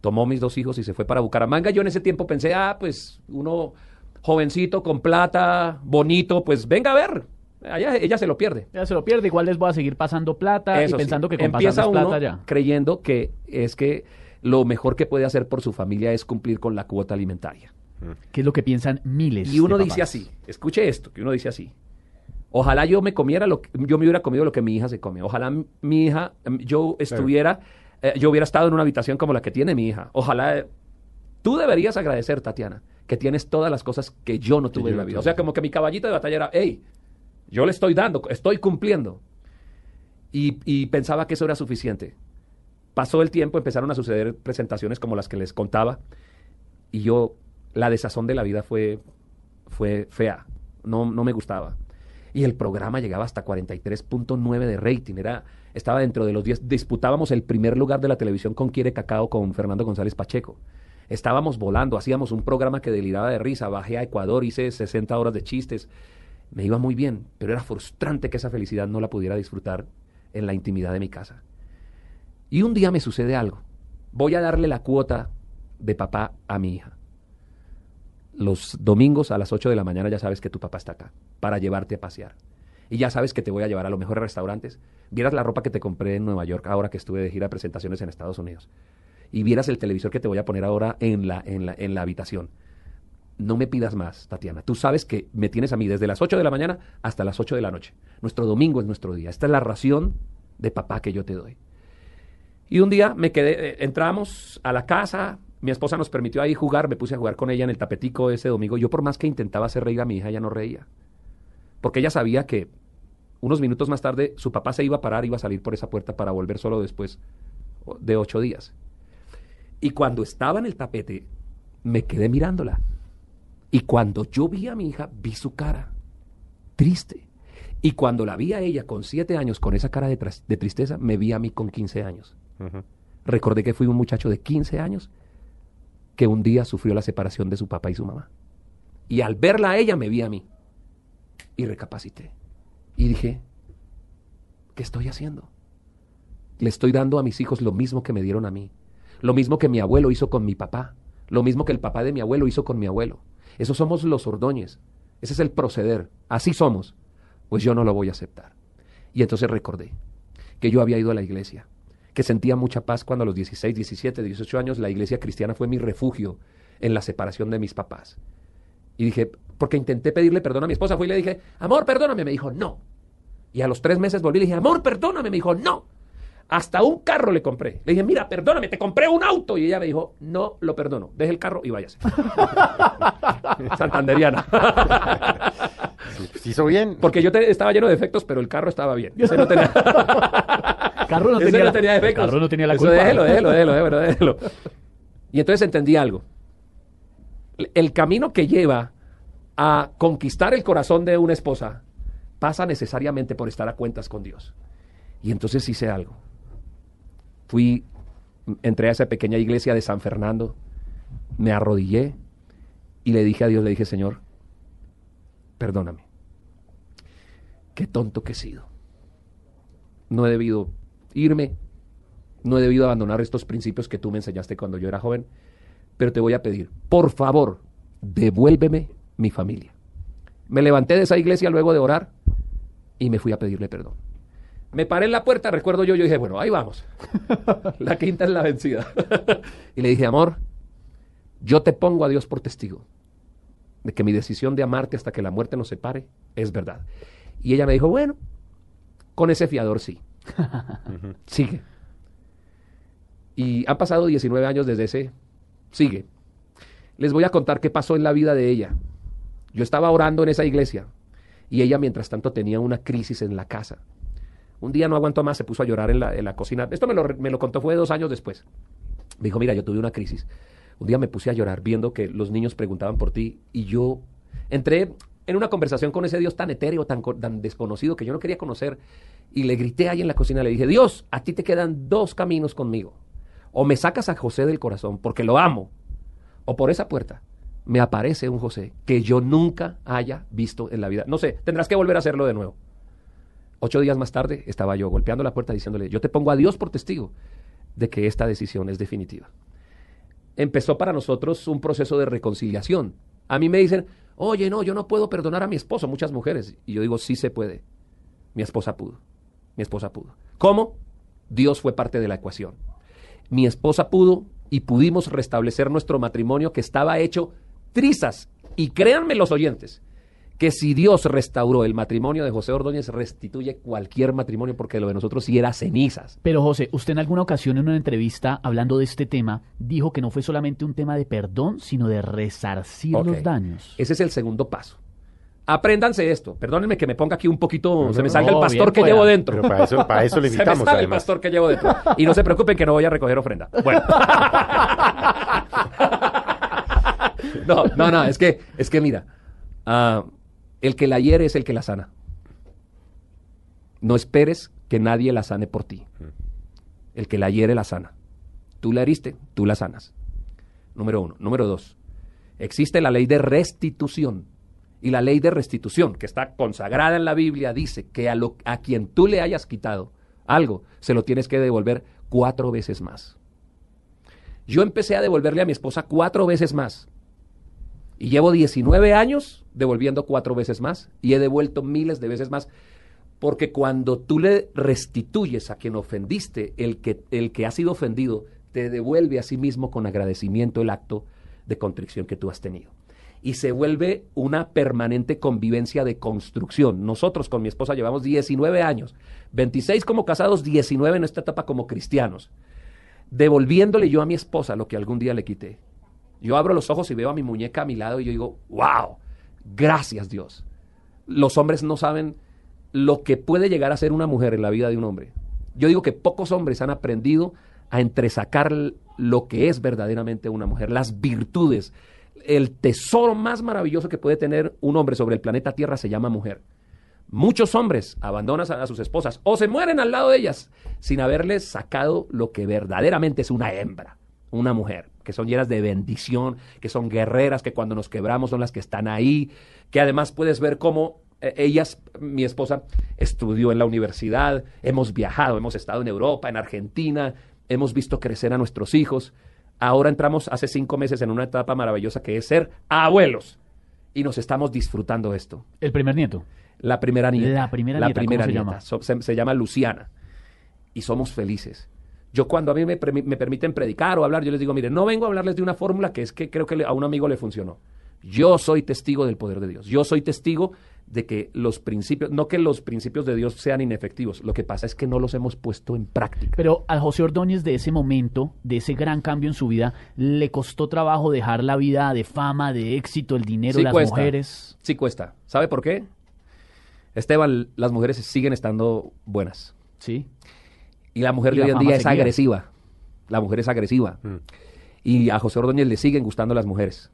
Tomó mis dos hijos y se fue para Bucaramanga. Yo en ese tiempo pensé, ah, pues uno jovencito, con plata, bonito, pues venga a ver. Allá, ella se lo pierde. Ya se lo pierde, igual les voy a seguir pasando plata Eso y sí. pensando que con empieza uno plata ya. creyendo que es que lo mejor que puede hacer por su familia es cumplir con la cuota alimentaria. Que es lo que piensan miles Y uno de dice así, escuche esto, que uno dice así. Ojalá yo me comiera lo que, yo me hubiera comido lo que mi hija se come. Ojalá mi hija, yo estuviera, eh, yo hubiera estado en una habitación como la que tiene mi hija. Ojalá eh, tú deberías agradecer, Tatiana, que tienes todas las cosas que yo no tuve en la vida. O sea, como que mi caballito de batalla era, hey, yo le estoy dando, estoy cumpliendo. Y, y pensaba que eso era suficiente. Pasó el tiempo, empezaron a suceder presentaciones como las que les contaba, y yo, la desazón de la vida fue, fue fea, no, no me gustaba. Y el programa llegaba hasta 43.9 de rating. Era, estaba dentro de los 10. Disputábamos el primer lugar de la televisión con Quiere Cacao con Fernando González Pacheco. Estábamos volando, hacíamos un programa que deliraba de risa. Bajé a Ecuador, hice 60 horas de chistes. Me iba muy bien, pero era frustrante que esa felicidad no la pudiera disfrutar en la intimidad de mi casa. Y un día me sucede algo. Voy a darle la cuota de papá a mi hija. Los domingos a las 8 de la mañana ya sabes que tu papá está acá para llevarte a pasear. Y ya sabes que te voy a llevar a los mejores restaurantes. Vieras la ropa que te compré en Nueva York ahora que estuve de gira presentaciones en Estados Unidos. Y vieras el televisor que te voy a poner ahora en la, en la, en la habitación. No me pidas más, Tatiana. Tú sabes que me tienes a mí desde las 8 de la mañana hasta las 8 de la noche. Nuestro domingo es nuestro día. Esta es la ración de papá que yo te doy. Y un día me quedé, eh, entramos a la casa, mi esposa nos permitió ahí jugar, me puse a jugar con ella en el tapetico ese domingo. Yo por más que intentaba hacer reír a mi hija, ella no reía. Porque ella sabía que unos minutos más tarde su papá se iba a parar, iba a salir por esa puerta para volver solo después de ocho días. Y cuando estaba en el tapete, me quedé mirándola. Y cuando yo vi a mi hija, vi su cara, triste. Y cuando la vi a ella con siete años, con esa cara de, de tristeza, me vi a mí con quince años. Recordé que fui un muchacho de 15 años que un día sufrió la separación de su papá y su mamá. Y al verla a ella me vi a mí. Y recapacité. Y dije, ¿qué estoy haciendo? Le estoy dando a mis hijos lo mismo que me dieron a mí. Lo mismo que mi abuelo hizo con mi papá. Lo mismo que el papá de mi abuelo hizo con mi abuelo. Esos somos los Ordóñez. Ese es el proceder. Así somos. Pues yo no lo voy a aceptar. Y entonces recordé que yo había ido a la iglesia que sentía mucha paz cuando a los 16, 17, 18 años la iglesia cristiana fue mi refugio en la separación de mis papás. Y dije, porque intenté pedirle perdón a mi esposa, fui y le dije, amor, perdóname, me dijo, no. Y a los tres meses volví y le dije, amor, perdóname, me dijo, no. Hasta un carro le compré. Le dije, mira, perdóname, te compré un auto. Y ella me dijo, no lo perdono, deje el carro y váyase. Santanderiana. ¿Se hizo bien? Porque yo estaba lleno de defectos, pero el carro estaba bien. Ese no tenía... carro no tenía, no tenía defectos. no tenía la culpa. déjelo, déjelo, déjelo, déjelo. Y entonces entendí algo. El camino que lleva a conquistar el corazón de una esposa pasa necesariamente por estar a cuentas con Dios. Y entonces hice algo. Fui, entré a esa pequeña iglesia de San Fernando, me arrodillé y le dije a Dios, le dije, Señor, perdóname. Qué tonto que he sido. No he debido irme, no he debido abandonar estos principios que tú me enseñaste cuando yo era joven, pero te voy a pedir, por favor, devuélveme mi familia. Me levanté de esa iglesia luego de orar y me fui a pedirle perdón. Me paré en la puerta, recuerdo yo, yo dije, bueno, ahí vamos. la quinta es la vencida. y le dije, amor, yo te pongo a Dios por testigo de que mi decisión de amarte hasta que la muerte nos separe es verdad. Y ella me dijo, bueno, con ese fiador sí. Sigue. Y han pasado 19 años desde ese. Sigue. Les voy a contar qué pasó en la vida de ella. Yo estaba orando en esa iglesia y ella mientras tanto tenía una crisis en la casa. Un día no aguantó más, se puso a llorar en la, cocina. Esto me lo, me lo contó fue dos años después. Me dijo, mira, yo tuve una crisis. Un día me puse a llorar viendo que los niños preguntaban por ti y yo entré en una conversación con ese Dios tan etéreo, tan, desconocido que yo no quería conocer y le grité ahí en la cocina, le dije, Dios, a ti te quedan dos caminos conmigo. O me sacas a José del corazón porque lo amo, o por esa puerta me aparece un José que yo nunca haya visto en la vida. No sé, tendrás que volver a hacerlo de nuevo. Ocho días más tarde estaba yo golpeando la puerta diciéndole, yo te pongo a Dios por testigo de que esta decisión es definitiva. Empezó para nosotros un proceso de reconciliación. A mí me dicen, oye, no, yo no puedo perdonar a mi esposo, muchas mujeres. Y yo digo, sí se puede. Mi esposa pudo. Mi esposa pudo. ¿Cómo? Dios fue parte de la ecuación. Mi esposa pudo y pudimos restablecer nuestro matrimonio que estaba hecho trizas. Y créanme los oyentes, que si Dios restauró el matrimonio de José Ordóñez, restituye cualquier matrimonio porque lo de nosotros sí era cenizas. Pero José, usted en alguna ocasión en una entrevista hablando de este tema dijo que no fue solamente un tema de perdón, sino de resarcir los daños. Ese es el segundo paso. Apréndanse esto. Perdónenme que me ponga aquí un poquito, se me salga el pastor que llevo dentro. Pero para eso, para eso le invitamos. se me salga el pastor que llevo dentro. Y no se preocupen que no voy a recoger ofrenda. Bueno. no, no, no, es que, es que mira, uh, el que la hiere es el que la sana. No esperes que nadie la sane por ti. El que la hiere la sana. Tú la heriste, tú la sanas. Número uno. Número dos. Existe la ley de restitución. Y la ley de restitución, que está consagrada en la Biblia, dice que a, lo, a quien tú le hayas quitado algo, se lo tienes que devolver cuatro veces más. Yo empecé a devolverle a mi esposa cuatro veces más. Y llevo 19 años devolviendo cuatro veces más. Y he devuelto miles de veces más. Porque cuando tú le restituyes a quien ofendiste, el que, el que ha sido ofendido te devuelve a sí mismo con agradecimiento el acto de contrición que tú has tenido. Y se vuelve una permanente convivencia de construcción. Nosotros con mi esposa llevamos 19 años, 26 como casados, 19 en esta etapa como cristianos, devolviéndole yo a mi esposa lo que algún día le quité. Yo abro los ojos y veo a mi muñeca a mi lado y yo digo, wow, gracias Dios. Los hombres no saben lo que puede llegar a ser una mujer en la vida de un hombre. Yo digo que pocos hombres han aprendido a entresacar lo que es verdaderamente una mujer, las virtudes. El tesoro más maravilloso que puede tener un hombre sobre el planeta Tierra se llama mujer. Muchos hombres abandonan a, sus esposas o se mueren al lado de ellas sin haberles sacado lo que verdaderamente es una hembra, una mujer, que son llenas de bendición, que son guerreras, que cuando nos quebramos son las que están ahí, que además puedes ver cómo eh, ellas, mi esposa, estudió en la universidad, hemos viajado, hemos estado en Europa, en Argentina, hemos visto crecer a nuestros hijos. Ahora entramos hace cinco meses en una etapa maravillosa que es ser abuelos. Y nos estamos disfrutando esto. El primer nieto. La primera nieta. La primera la nieta, primera ¿cómo se nieta. llama? So- se, se llama Luciana. Y somos felices. Yo cuando a mí me, permi- me permiten predicar o hablar, yo les digo, mire, no vengo a hablarles de una fórmula que es que creo que a un amigo le funcionó. Yo soy testigo del poder de Dios. Yo soy testigo de que los principios, no que los principios de Dios sean inefectivos, lo que pasa es que no los hemos puesto en práctica. Pero a José Ordóñez de ese momento, de ese gran cambio en su vida, le costó trabajo dejar la vida de fama, de éxito, el dinero, Sí las cuesta. mujeres. Sí cuesta. ¿Sabe por qué? Esteban, las mujeres siguen estando buenas. Sí. Y la mujer Y de la hoy en día es agresiva. La mujer es agresiva. Y a José Ordóñez le siguen gustando las mujeres.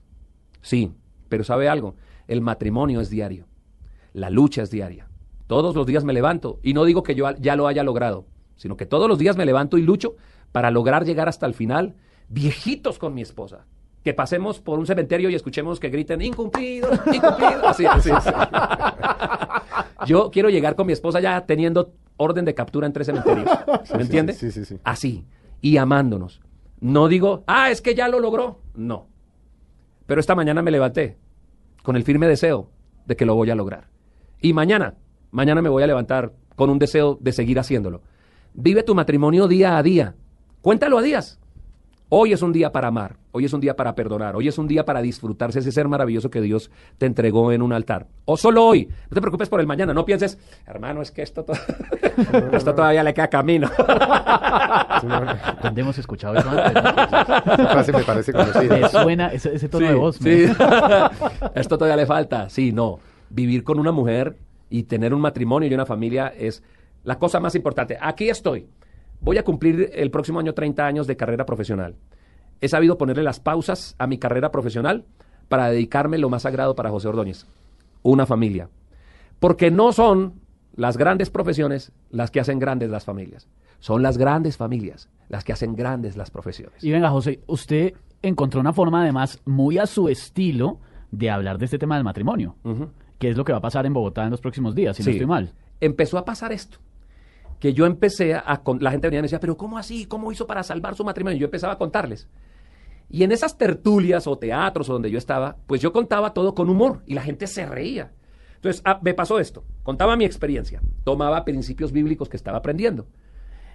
Sí, pero ¿sabe algo? El matrimonio es diario. La lucha es diaria. Todos los días me levanto. Y no digo que yo ya lo haya logrado, sino que todos los días me levanto y lucho para lograr llegar hasta el final, viejitos con mi esposa. Que pasemos por un cementerio y escuchemos que griten incumplido, incumplido. Así, así, así. Yo quiero llegar con mi esposa ya teniendo orden de captura en tres cementerios. Sí, ¿Me sí, entiende? sí, sí, sí. Así. Y amándonos. No digo, ah, es que ya lo logró. No. Pero esta mañana me levanté con el firme deseo de que lo voy a lograr. Y mañana, mañana me voy a levantar con un deseo de seguir haciéndolo. Vive tu matrimonio día a día. Cuéntalo a días. Hoy es un día para amar, hoy es un día para perdonar, hoy es un día para disfrutarse ese ser maravilloso que Dios te entregó en un altar. O solo hoy. No te preocupes por el mañana, no pienses, hermano, es que esto, to- esto todavía le queda camino. Sí, no, no. ¿Dónde hemos escuchado eso antes? Esa frase me parece Me conocida. suena ese, ese tono de voz. sí. me- Esto todavía le falta. Sí, no. Vivir con una mujer y tener un matrimonio y una familia es la cosa más importante. Aquí estoy. Voy a cumplir el próximo año 30 años de carrera profesional. He sabido ponerle las pausas a mi carrera profesional para dedicarme lo más sagrado para José Ordóñez, una familia. Porque no son las grandes profesiones las que hacen grandes las familias. Son las grandes familias las que hacen grandes las profesiones. Y venga, José, usted encontró una forma además muy a su estilo de hablar de este tema del matrimonio, que es lo que va a pasar en Bogotá en los próximos días, si no estoy mal. Empezó a pasar esto. Que yo empecé a... con- la gente venía y me decía, pero ¿cómo así? ¿Cómo hizo para salvar su matrimonio? Y yo empezaba a contarles. Y en esas tertulias o teatros o donde yo estaba, pues yo contaba todo con humor y la gente se reía. Entonces, ah, me pasó esto. Contaba mi experiencia. Tomaba principios bíblicos que estaba aprendiendo.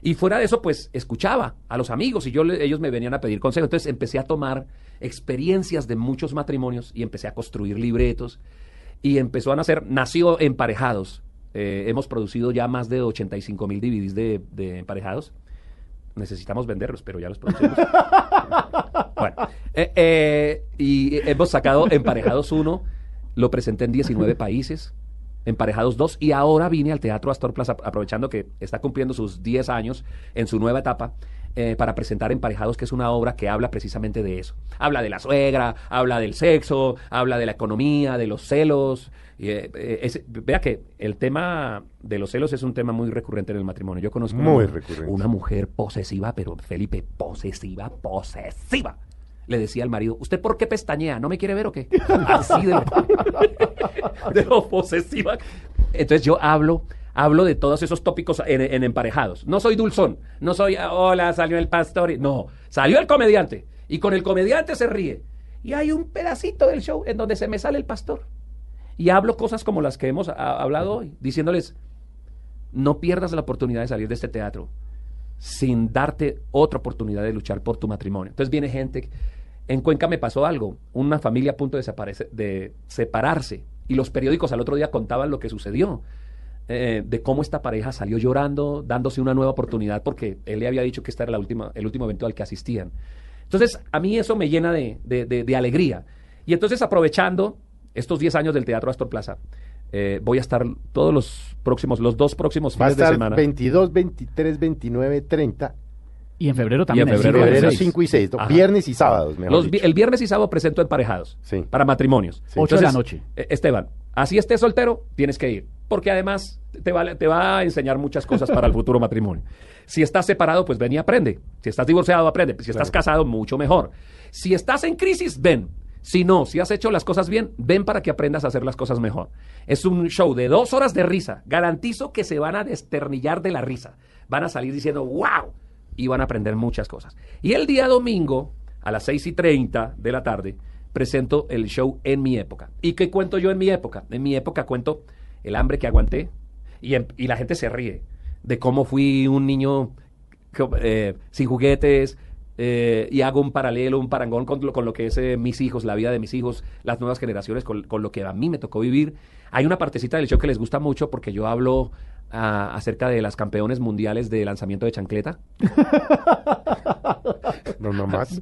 Y fuera de eso, pues escuchaba a los amigos y yo ellos me venían a pedir consejo. Entonces empecé a tomar experiencias de muchos matrimonios y empecé a construir libretos y empezó a nacer, nació Emparejados. Eh, hemos producido ya más de 85 mil DVDs de, de Emparejados. Necesitamos venderlos, pero ya los producimos. bueno, eh, eh, y hemos sacado Emparejados 1, lo presenté en 19 países. Emparejados 2 y ahora vine al Teatro Astor Plaza aprovechando que está cumpliendo sus 10 años en su nueva etapa eh, para presentar Emparejados, que es una obra que habla precisamente de eso. Habla de la suegra, habla del sexo, habla de la economía, de los celos. Y, eh, eh, es- vea que el tema de los celos es un tema muy recurrente en el matrimonio. Yo conozco Muy una, recurrente. una mujer posesiva, pero Felipe, posesiva, posesiva. Le decía al marido, ¿usted por qué pestañea? ¿No me quiere ver o qué? Así de lo, de lo posesiva. Entonces yo hablo, hablo de todos esos tópicos en, emparejados. No soy dulzón, no soy, ah, hola, salió el pastor. No, salió el comediante. Y con el comediante se ríe. Y hay un pedacito del show en donde se me sale el pastor. Y hablo cosas como las que hemos ah, hablado hoy, diciéndoles, no pierdas la oportunidad de salir de este teatro sin darte otra oportunidad de luchar por tu matrimonio. Entonces viene gente, en Cuenca me pasó algo, una familia a punto de, de separarse y los periódicos al otro día contaban lo que sucedió, eh, de cómo esta pareja salió llorando, dándose una nueva oportunidad porque él le había dicho que este era la última, el último evento al que asistían. Entonces a mí eso me llena de, de- de- de alegría. Y entonces aprovechando estos 10 años del Teatro Astor Plaza, eh, voy a estar todos los próximos, los dos próximos Va a fines de estar semana. 22, 23, 29, 30. Y en febrero también. en febrero y el Febrero seis. 5 y 6. Ajá. Viernes y sábados, mejor Los dicho. el viernes y sábado presento emparejados Sí. para matrimonios. Sí. Ocho de la noche. eh, Esteban, así estés soltero, tienes que ir. Porque además te va, te va a enseñar muchas cosas para el futuro matrimonio. Si estás separado, pues ven y aprende. Si estás divorciado, aprende. Si estás Claro. casado, mucho mejor. Si estás en crisis, ven. Si no, si has hecho las cosas bien, ven para que aprendas a hacer las cosas mejor. Es un show de dos horas de risa. Garantizo que se van a desternillar de la risa. Van a salir diciendo, wow, y van a aprender muchas cosas. Y el día domingo, a las 6 y 30 de la tarde, presento el show En mi época. ¿Y qué cuento yo en mi época? En mi época cuento el hambre que aguanté y, em- y la gente se ríe de cómo fui un niño eh, sin juguetes eh, y hago un paralelo, un parangón con lo, con lo que es eh, mis hijos, la vida de mis hijos, las nuevas generaciones, con, con lo que a mí me tocó vivir. Hay una partecita del show que les gusta mucho porque yo hablo ah, acerca de las campeones mundiales de lanzamiento de chancleta. No, no más.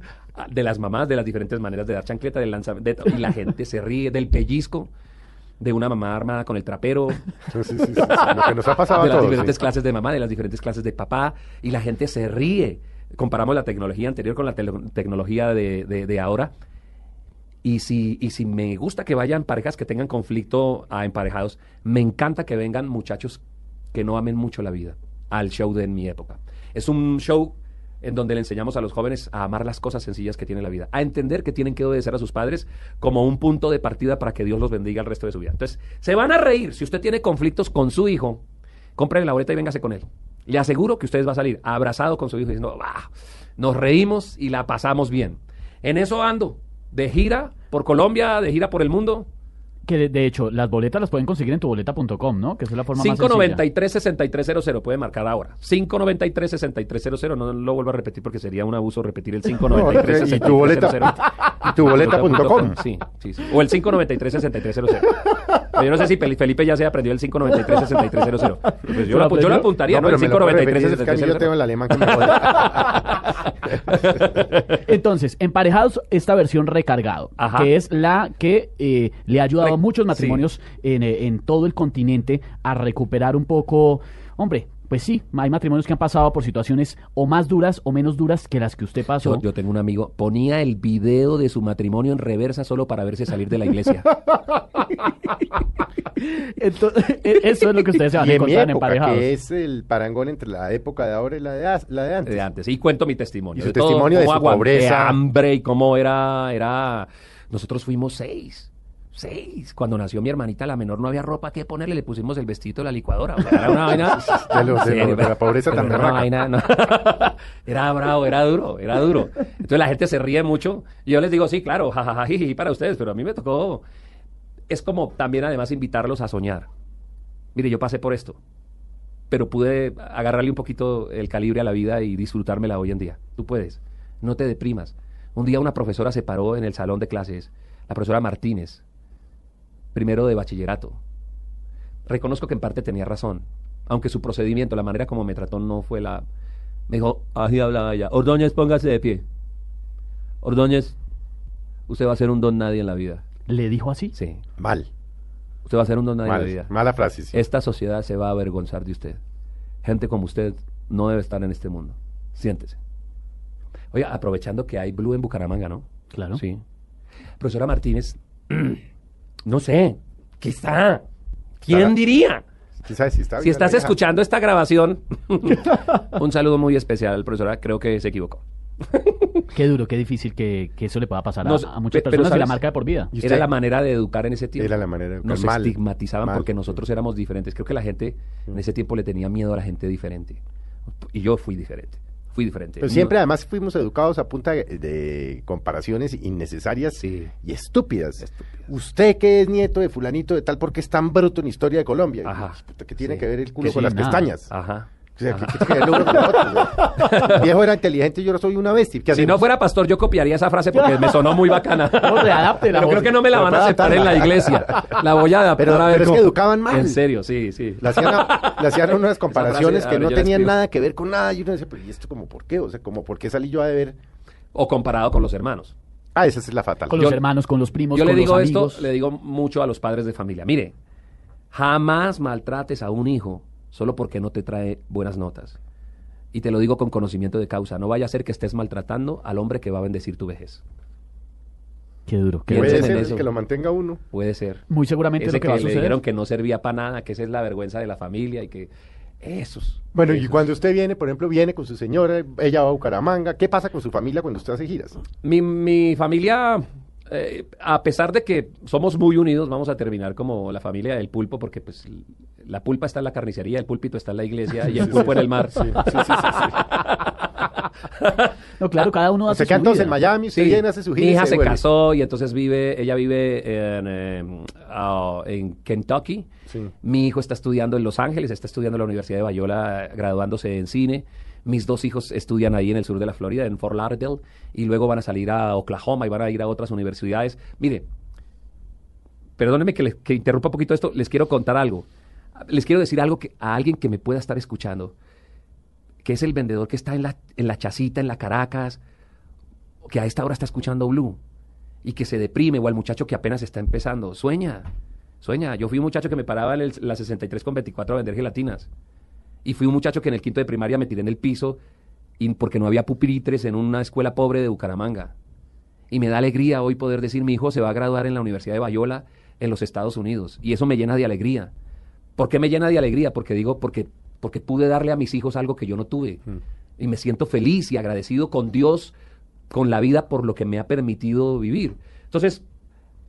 De las mamás, de las diferentes maneras de dar chancleta, del lanzamiento, y la gente se ríe del pellizco, de una mamá armada con el trapero, Sí, sí, sí, Lo que nos ha pasado de a las todos. diferentes clases de mamá, de las diferentes clases de papá, y la gente se ríe. Comparamos la tecnología anterior con la tecnología de, de- de ahora. Y si, y si me gusta que vayan parejas que tengan conflicto a emparejados, me encanta que vengan muchachos que no amen mucho la vida al show de En mi época. Es un show en donde le enseñamos a los jóvenes a amar las cosas sencillas que tiene la vida, a entender que tienen que obedecer a sus padres como un punto de partida para que Dios los bendiga el resto de su vida. Entonces, se van a reír. Si usted tiene conflictos con su hijo, compre la boleta y véngase con él. Le aseguro que usted va a salir abrazado con su hijo diciendo, "Ah, nos reímos y la pasamos bien. En eso ando, de gira por Colombia, de gira por el mundo. Que de, hecho, las boletas las pueden conseguir en tuboleta.com, ¿no? Que es la forma más sencilla. 593-6300, puede marcar ahora. 593-6300, no lo vuelvo a repetir porque sería un abuso repetir el 593-6300. y tu boleta- y tu boleta.com. Sí, sí, sí. O el 593-6300. Pero Yo no sé si Fel- Felipe ya se aprendió el 593-6300. Pues yo, lo apu- yo lo apuntaría, No, El me lo puede repetir, es que a mí yo 593-6300. tengo el alemán que me jode. Entonces, emparejados, esta versión recargado, Ajá. que es la que eh, le ha ayudado a muchos sí. matrimonios en, eh, en todo el continente a recuperar un poco, hombre, pues sí, hay matrimonios que han pasado por situaciones o más duras o menos duras que las que usted pasó. Yo, yo tengo un amigo, ponía el video de su matrimonio en reversa solo para verse salir de la iglesia. Entonces, e- eso es lo que ustedes se van a encontrar en que es el parangón entre la época de ahora y la de, as- la de antes. de antes. Y cuento mi testimonio. Y su de todo, testimonio de su pobreza. hambre y cómo era, era... Nosotros fuimos seis. Seis. Cuando nació mi hermanita, la menor, no había ropa que ponerle, le pusimos el vestito de la licuadora. O sea, era una vaina... De la pobreza tan era una vaina, no. Era bravo, era duro, era duro. Entonces la gente se ríe mucho. Y yo les digo, sí, claro, jajaja, jiji, para ustedes, pero a mí me tocó... Es como también además invitarlos a soñar. Mire, yo pasé por esto pero pude agarrarle un poquito el calibre a la vida y disfrutármela hoy en día. Tú puedes, no te deprimas. Un día una profesora se paró en el salón de clases, la profesora Martínez, primero de bachillerato. Reconozco que en parte tenía razón, aunque su procedimiento, la manera como me trató no fue la... Me dijo, así hablaba ella, Ordóñez, póngase de pie. Ordóñez, usted va a ser un don nadie en la vida. ¿Le dijo así? Sí, Mal, usted va a ser un don nadie en la vida. mala frase. sí. Esta sociedad se va a avergonzar de usted. Gente como usted no debe estar en este mundo. Siéntese. Oiga, aprovechando que hay Blue en Bucaramanga, ¿no? Claro. Sí. Profesora Martínez, no sé, quizá. ¿Quién diría? ¿Quién sabe si está Si bien estás escuchando esta grabación, un saludo muy especial, profesora. Creo que se equivocó. Qué duro, qué difícil que, que eso le pueda pasar a, No, a muchas pe- pero personas y la marca de por vida. ¿Y Era la manera de educar en ese tiempo. Era la manera de educar Nos mal, estigmatizaban mal. porque nosotros éramos diferentes. Creo que la gente en ese tiempo le tenía miedo a la gente diferente. Y yo fui diferente. Fui diferente. Pero siempre además fuimos educados a punta de, de comparaciones innecesarias Sí. y estúpidas. Estúpidas. Usted que es nieto de fulanito de tal, porque es tan bruto en historia de Colombia? Ajá. Puta, ¿Qué tiene Sí. que ver el culo Que con sí, las nada. pestañas? Ajá. O sea, ¿qué, qué tiene que lo uno con otro? O sea, el viejo era inteligente y yo soy una bestia. ¿Qué Si hacemos? no fuera pastor, yo copiaría esa frase porque me sonó muy bacana. No, readáptela, Pero creo que no me la van a aceptar en la iglesia. La voy a adaptar Pero- a ver pero es que educaban mal. En serio, sí, sí. Le hacían, a- le hacían unas comparaciones frase, que no la tenían nada que ver con nada. Y uno decía, pero ¿y esto como por qué? O sea, como por qué salí yo a deber? O comparado con los hermanos. Ah, esa es la fatal. Con Yo- los hermanos, con los primos, Yo le digo los esto, le digo mucho a los padres de familia. Mire, jamás maltrates a un hijo solo porque no te trae buenas notas. Y te lo digo con conocimiento de causa. No vaya a ser que estés maltratando al hombre que va a bendecir tu vejez. Qué duro. Qué Puede ser eso. que lo mantenga uno. Puede ser. Muy seguramente es Ese lo que, va a que le suceder. dijeron que no servía para nada, que esa es la vergüenza de la familia y que esos. Bueno, y cuando usted viene, por ejemplo, viene con su señora, ella va a Bucaramanga, ¿qué pasa con su familia cuando usted hace giras? Mi, mi familia, eh, a pesar de que somos muy unidos, vamos a terminar como la familia del pulpo, porque pues la pulpa está en la carnicería, el pulpito está en la iglesia y el pulpo en el mar. No, claro, cada uno O hace sea, que su entonces vida. en Miami Sí. viene, hace su gira Mi y hija se casó y entonces vive, ella vive en, eh, ah, en Kentucky. Sí. Mi hijo está estudiando en Los Ángeles, está estudiando en la Universidad de Bayona, graduándose en cine. Mis dos hijos estudian ahí en el sur de la Florida, en Fort Lauderdale, y luego van a salir a Oklahoma y van a ir a otras universidades. Mire, perdónenme que, les- que interrumpa un poquito esto, les quiero contar algo. Les quiero decir algo a alguien que me pueda estar escuchando, que es el vendedor que está en la, en la chacita, en la Caracas, que a esta hora está escuchando Blue y que se deprime, o al muchacho que apenas está empezando. Sueña, sueña. Yo fui un muchacho que me paraba en el- la 63 con 24 a vender gelatinas. Y fui un muchacho que en el quinto de primaria me tiré en el piso y porque no había pupitres en una escuela pobre de Bucaramanga. Y me da alegría hoy poder decir, mi hijo se va a graduar en la Universidad de Bayola en los Estados Unidos. Y eso me llena de alegría. ¿Por qué me llena de alegría? Porque digo, porque, porque pude darle a mis hijos algo que yo no tuve. Y me siento feliz y agradecido con Dios, con la vida, por lo que me ha permitido vivir. Entonces,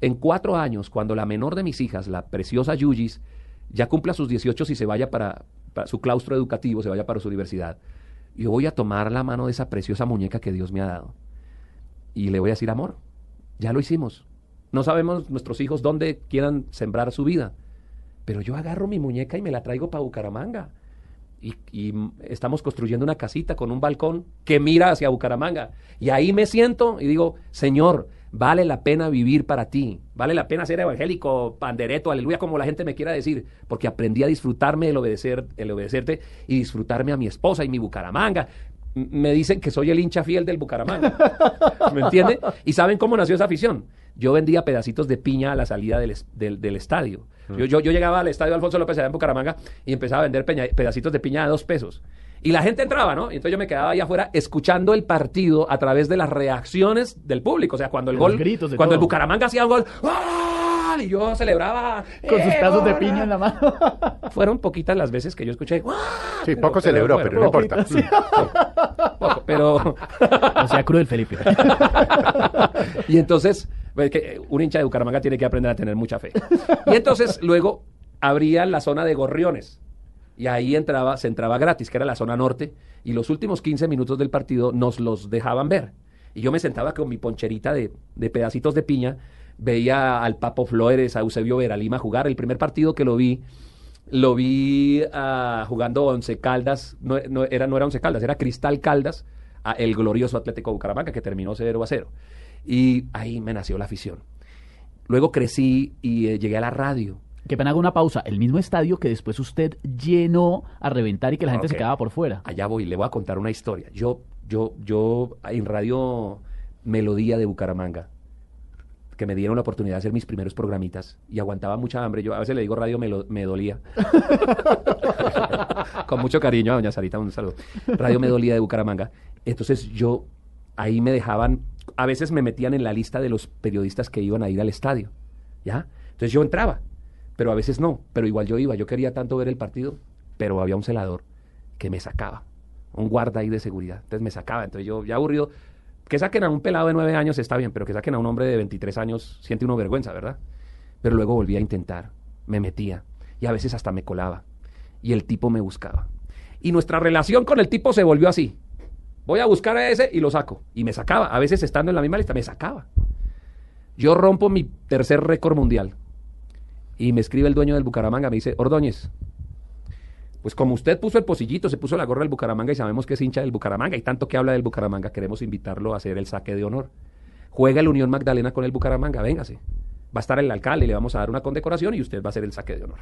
en cuatro años, cuando la menor de mis hijas, la preciosa Yuyis, ya cumpla sus 18 y se vaya para, para su claustro educativo, se vaya para su universidad, yo voy a tomar la mano de esa preciosa muñeca que Dios me ha dado y le voy a decir, amor, ya lo hicimos. No sabemos nuestros hijos dónde quieran sembrar su vida, pero yo agarro mi muñeca y me la traigo para Bucaramanga. Y, estamos construyendo una casita con un balcón que mira hacia Bucaramanga. Y ahí me siento y digo, Señor, vale la pena vivir para ti, vale la pena ser evangélico, pandereto, aleluya, como la gente me quiera decir, porque aprendí a disfrutarme el, obedecer, el obedecerte y disfrutarme a mi esposa y mi Bucaramanga. Me dicen que soy el hincha fiel del Bucaramanga. ¿Me entiende? ¿Y saben cómo nació esa afición? Yo vendía pedacitos de piña a la salida del, del- del estadio. Yo, yo, yo llegaba al estadio Alfonso López allá en Bucaramanga y empezaba a vender peña- pedacitos de piña a dos pesos. Y la gente entraba, ¿no? Y entonces yo me quedaba ahí afuera escuchando el partido a través de las reacciones del público. O sea, cuando el De gol, gritos, cuando el. Bucaramanga hacía un gol, ¡ah! Y yo celebraba. Con sus ¡eh, pedazos de piña en la mano. Fueron poquitas las veces que yo escuché. ¡ah! Sí, poco celebró, bueno, pero no importa. Poco, pero O sea, cruel, Felipe. y entonces, pues, que, un hincha de Bucaramanga tiene que aprender a tener mucha fe. Y entonces luego abría la zona de gorriones. Y ahí entraba, se entraba gratis, que era la zona norte. Y los últimos 15 minutos del partido nos los dejaban ver. Y yo me sentaba con mi poncherita de, de pedacitos de piña. Veía al Papo Flores, a Eusebio Veralima jugar. El primer partido que lo vi, lo vi ah, jugando Once Caldas. No, no era, no era Once Caldas, era Cristal Caldas. a el glorioso Atlético Bucaramanga, que terminó 0 a 0. Y ahí me nació la afición. Luego crecí y eh, llegué a la radio. Qué pena hago una pausa. El mismo estadio que después usted llenó a reventar y que la gente se quedaba por fuera. Allá voy, le voy a contar una historia. Yo, yo, yo en Radio Melodía de Bucaramanga, que me dieron la oportunidad de hacer mis primeros programitas y aguantaba mucha hambre. Yo a veces le digo radio me, lo- me dolía. Con mucho cariño a doña Sarita, un saludo. Radio me dolía de Bucaramanga. Entonces yo ahí me dejaban, a veces me metían en la lista de los periodistas que iban a ir al estadio, ¿ya? Entonces yo entraba, pero a veces no, pero igual yo iba, yo quería tanto ver el partido, pero había un celador que me sacaba, un guarda ahí de seguridad, entonces me sacaba, entonces yo ya aburrido, que saquen a un pelado de nueve años está bien, pero que saquen a un hombre de 23 años siente uno vergüenza, ¿verdad? Pero luego volví a intentar, me metía y a veces hasta me colaba y el tipo me buscaba. Y nuestra relación con el tipo se volvió así. Voy a buscar a ese y lo saco. Y me sacaba. A veces estando en la misma lista, me sacaba. Yo rompo mi tercer récord mundial. Y me escribe el dueño del Bucaramanga, me dice, Ordóñez, pues como usted puso el pocillito, se puso la gorra del Bucaramanga y sabemos que es hincha del Bucaramanga y tanto que habla del Bucaramanga, queremos invitarlo a hacer el saque de honor. Juega el Unión Magdalena con el Bucaramanga, véngase. Va a estar el alcalde, le vamos a dar una condecoración y usted va a hacer el saque de honor.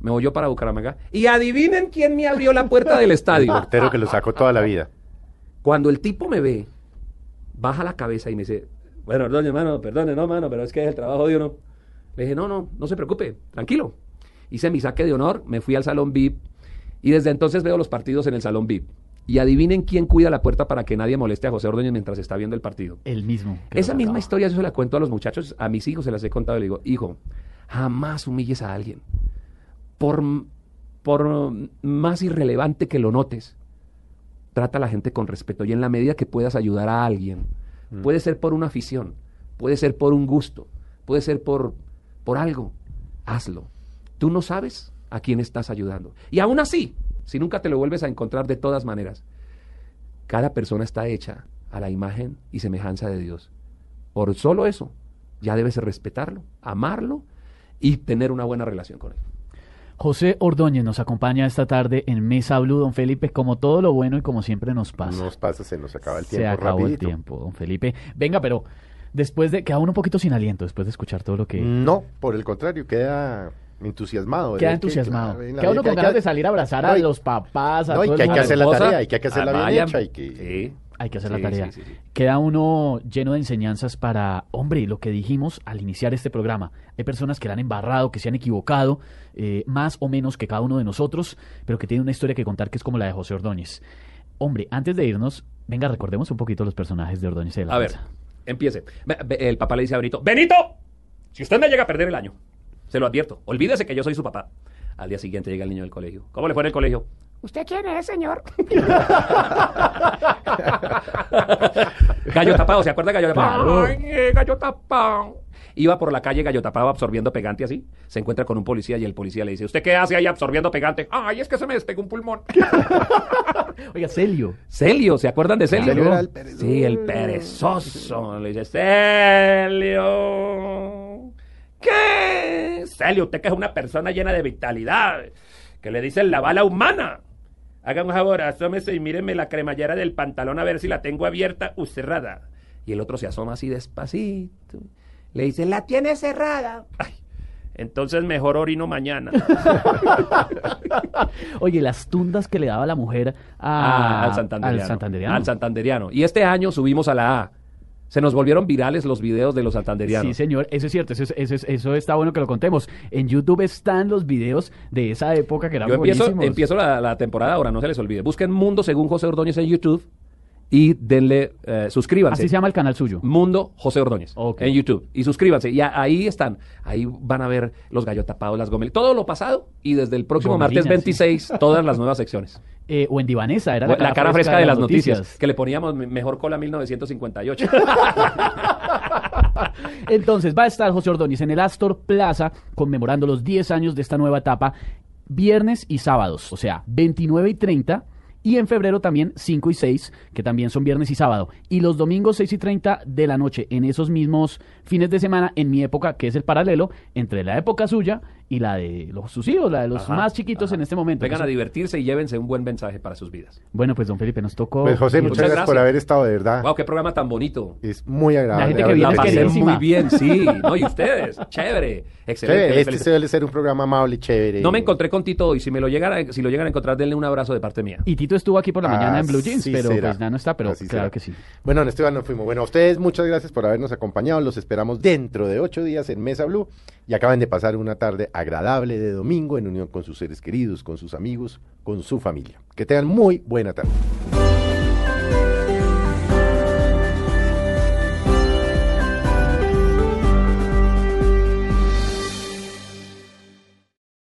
Me voy yo para Bucaramanga. Y adivinen quién me abrió la puerta del El estadio. portero que lo sacó toda la vida. Cuando el tipo me ve, baja la cabeza y me dice, bueno, Ordóñez, hermano, perdone, no, mano, pero es que es el trabajo de uno. Le dije, no, no, no se preocupe, tranquilo. Hice mi saque de honor, me fui al salón VIP y desde entonces veo los partidos en el salón VIP. Y adivinen quién cuida la puerta para que nadie moleste a José Ordóñez mientras está viendo el partido. El mismo. Esa misma historia yo se la cuento a los muchachos, a mis hijos se las he contado y le digo, hijo, jamás humilles a alguien. Por, por más irrelevante que lo notes, trata a la gente con respeto y en la medida que puedas ayudar a alguien, puede ser por una afición, puede ser por un gusto, puede ser por, por algo, hazlo. Tú no sabes a quién estás ayudando. Y aún así, si nunca te lo vuelves a encontrar de todas maneras, cada persona está hecha a la imagen y semejanza de Dios. Por solo eso, ya debes respetarlo, amarlo y tener una buena relación con él. José Ordóñez nos acompaña esta tarde en Mesa Blue, don Felipe, como todo lo bueno y como siempre nos pasa. Nos pasa, se nos acaba el Se tiempo acabó rapidito. el tiempo, don Felipe. Venga, pero después de queda uno un poquito sin aliento después de escuchar todo lo que No, por el contrario, queda entusiasmado. queda que, entusiasmado. la Queda uno con ganas de salir a abrazar No, a los papás, a No, y todo que el hay que hacer la tarea, hay que bien hecha. Y que... Sí. Hay que hacer la tarea. sí, sí, sí. Queda uno lleno de enseñanzas para, hombre, lo que dijimos al iniciar este programa. Hay personas que la han embarrado, que se han equivocado, eh, más o menos que cada uno de nosotros, pero que tienen una historia que contar que es como la de José Ordóñez. Hombre, antes de irnos, venga, recordemos un poquito los personajes de Ordóñez. de la A ver, empiece. El papá le dice a Benito, Benito, si usted me llega a perder el año, se lo advierto, olvídese que yo soy su papá. Al día siguiente llega el niño del colegio. ¿Cómo le fue en el colegio? ¿Usted quién es, señor? gallo tapado, ¿se acuerda de gallo tapado? Ay, eh, gallo tapado. Iba por la calle gallo tapado absorbiendo pegante así. Se encuentra con un policía y el policía le dice, ¿usted qué hace ahí absorbiendo pegante? Ay, es que se me despegó un pulmón. Oiga, Celio. Celio, ¿se acuerdan de Celio? Celio era el perezoso. Sí, el perezoso. Le dice, Celio. ¿Qué? Celio, usted que es una persona llena de vitalidad. Que le dicen la bala humana. Haga un favor, asómese y míreme la cremallera del pantalón a ver si la tengo abierta o cerrada. Y el otro se asoma así despacito. Le dice, la tiene cerrada. Ay, entonces mejor orino mañana. Oye, las tundas que le daba la mujer Ah, a, al Santanderiano. al Santanderiano. Al Santanderiano. Y este año subimos a la A. Se nos volvieron virales los videos de los santanderianos. Sí, señor, eso es cierto, eso, es- eso, es- eso está bueno que lo contemos. En YouTube están los videos de esa época que eran Yo empiezo, buenísimos. empiezo la, la temporada ahora, no se les olvide. Busquen Mundo según José Ordóñez en YouTube y denle, eh, suscríbanse. Así se llama el canal suyo. Mundo José Ordóñez en YouTube. Y suscríbanse. Y a- ahí están. Ahí van a ver los gallo tapados, las gomelinas. Todo lo pasado. Y desde el próximo martes Gomelinas, 26, todas las nuevas secciones. Eh, o en Divanesa, era La, cara fresca de las noticias. Que le poníamos me- mejor cola 1958. Entonces va a estar José Ordóñez en el Astor Plaza conmemorando los 10 años de esta nueva etapa, viernes y sábados, o sea, 29 y 30. Y en febrero también 5 y 6, que también son viernes y sábado. Y los domingos 6 y 30 de la noche, en esos mismos fines de semana, en mi época, que es el paralelo entre la época suya y la de los, sus hijos, la de los Ajá, más chiquitos ajá. en este momento. Vengan a divertirse y llévense un buen mensaje para sus vidas. Bueno, pues don Felipe, nos tocó... Pues José, muchas, Muchas gracias, por gracias. haber estado de verdad. Wow, qué programa tan bonito. Es muy agradable. gente que viene La pasé muy bien, sí. No, y ustedes, chévere, excelente. Chévere, este suele ser un programa amable y chévere. No me encontré con Tito hoy. Si me lo llegan a, si lo llegan a encontrar, denle un abrazo de parte mía. Y Tito estuvo aquí por la mañana en Blue Jeans, pero será. pues ya no está, pero Así claro será. que sí. Bueno, don Esteban, nos fuimos. Bueno, a ustedes muchas gracias por habernos acompañado. Los esperamos dentro de ocho días en Mesa Blue. Y acaban de pasar una tarde agradable de domingo en unión con sus seres queridos, con sus amigos, con su familia. Que tengan muy buena tarde.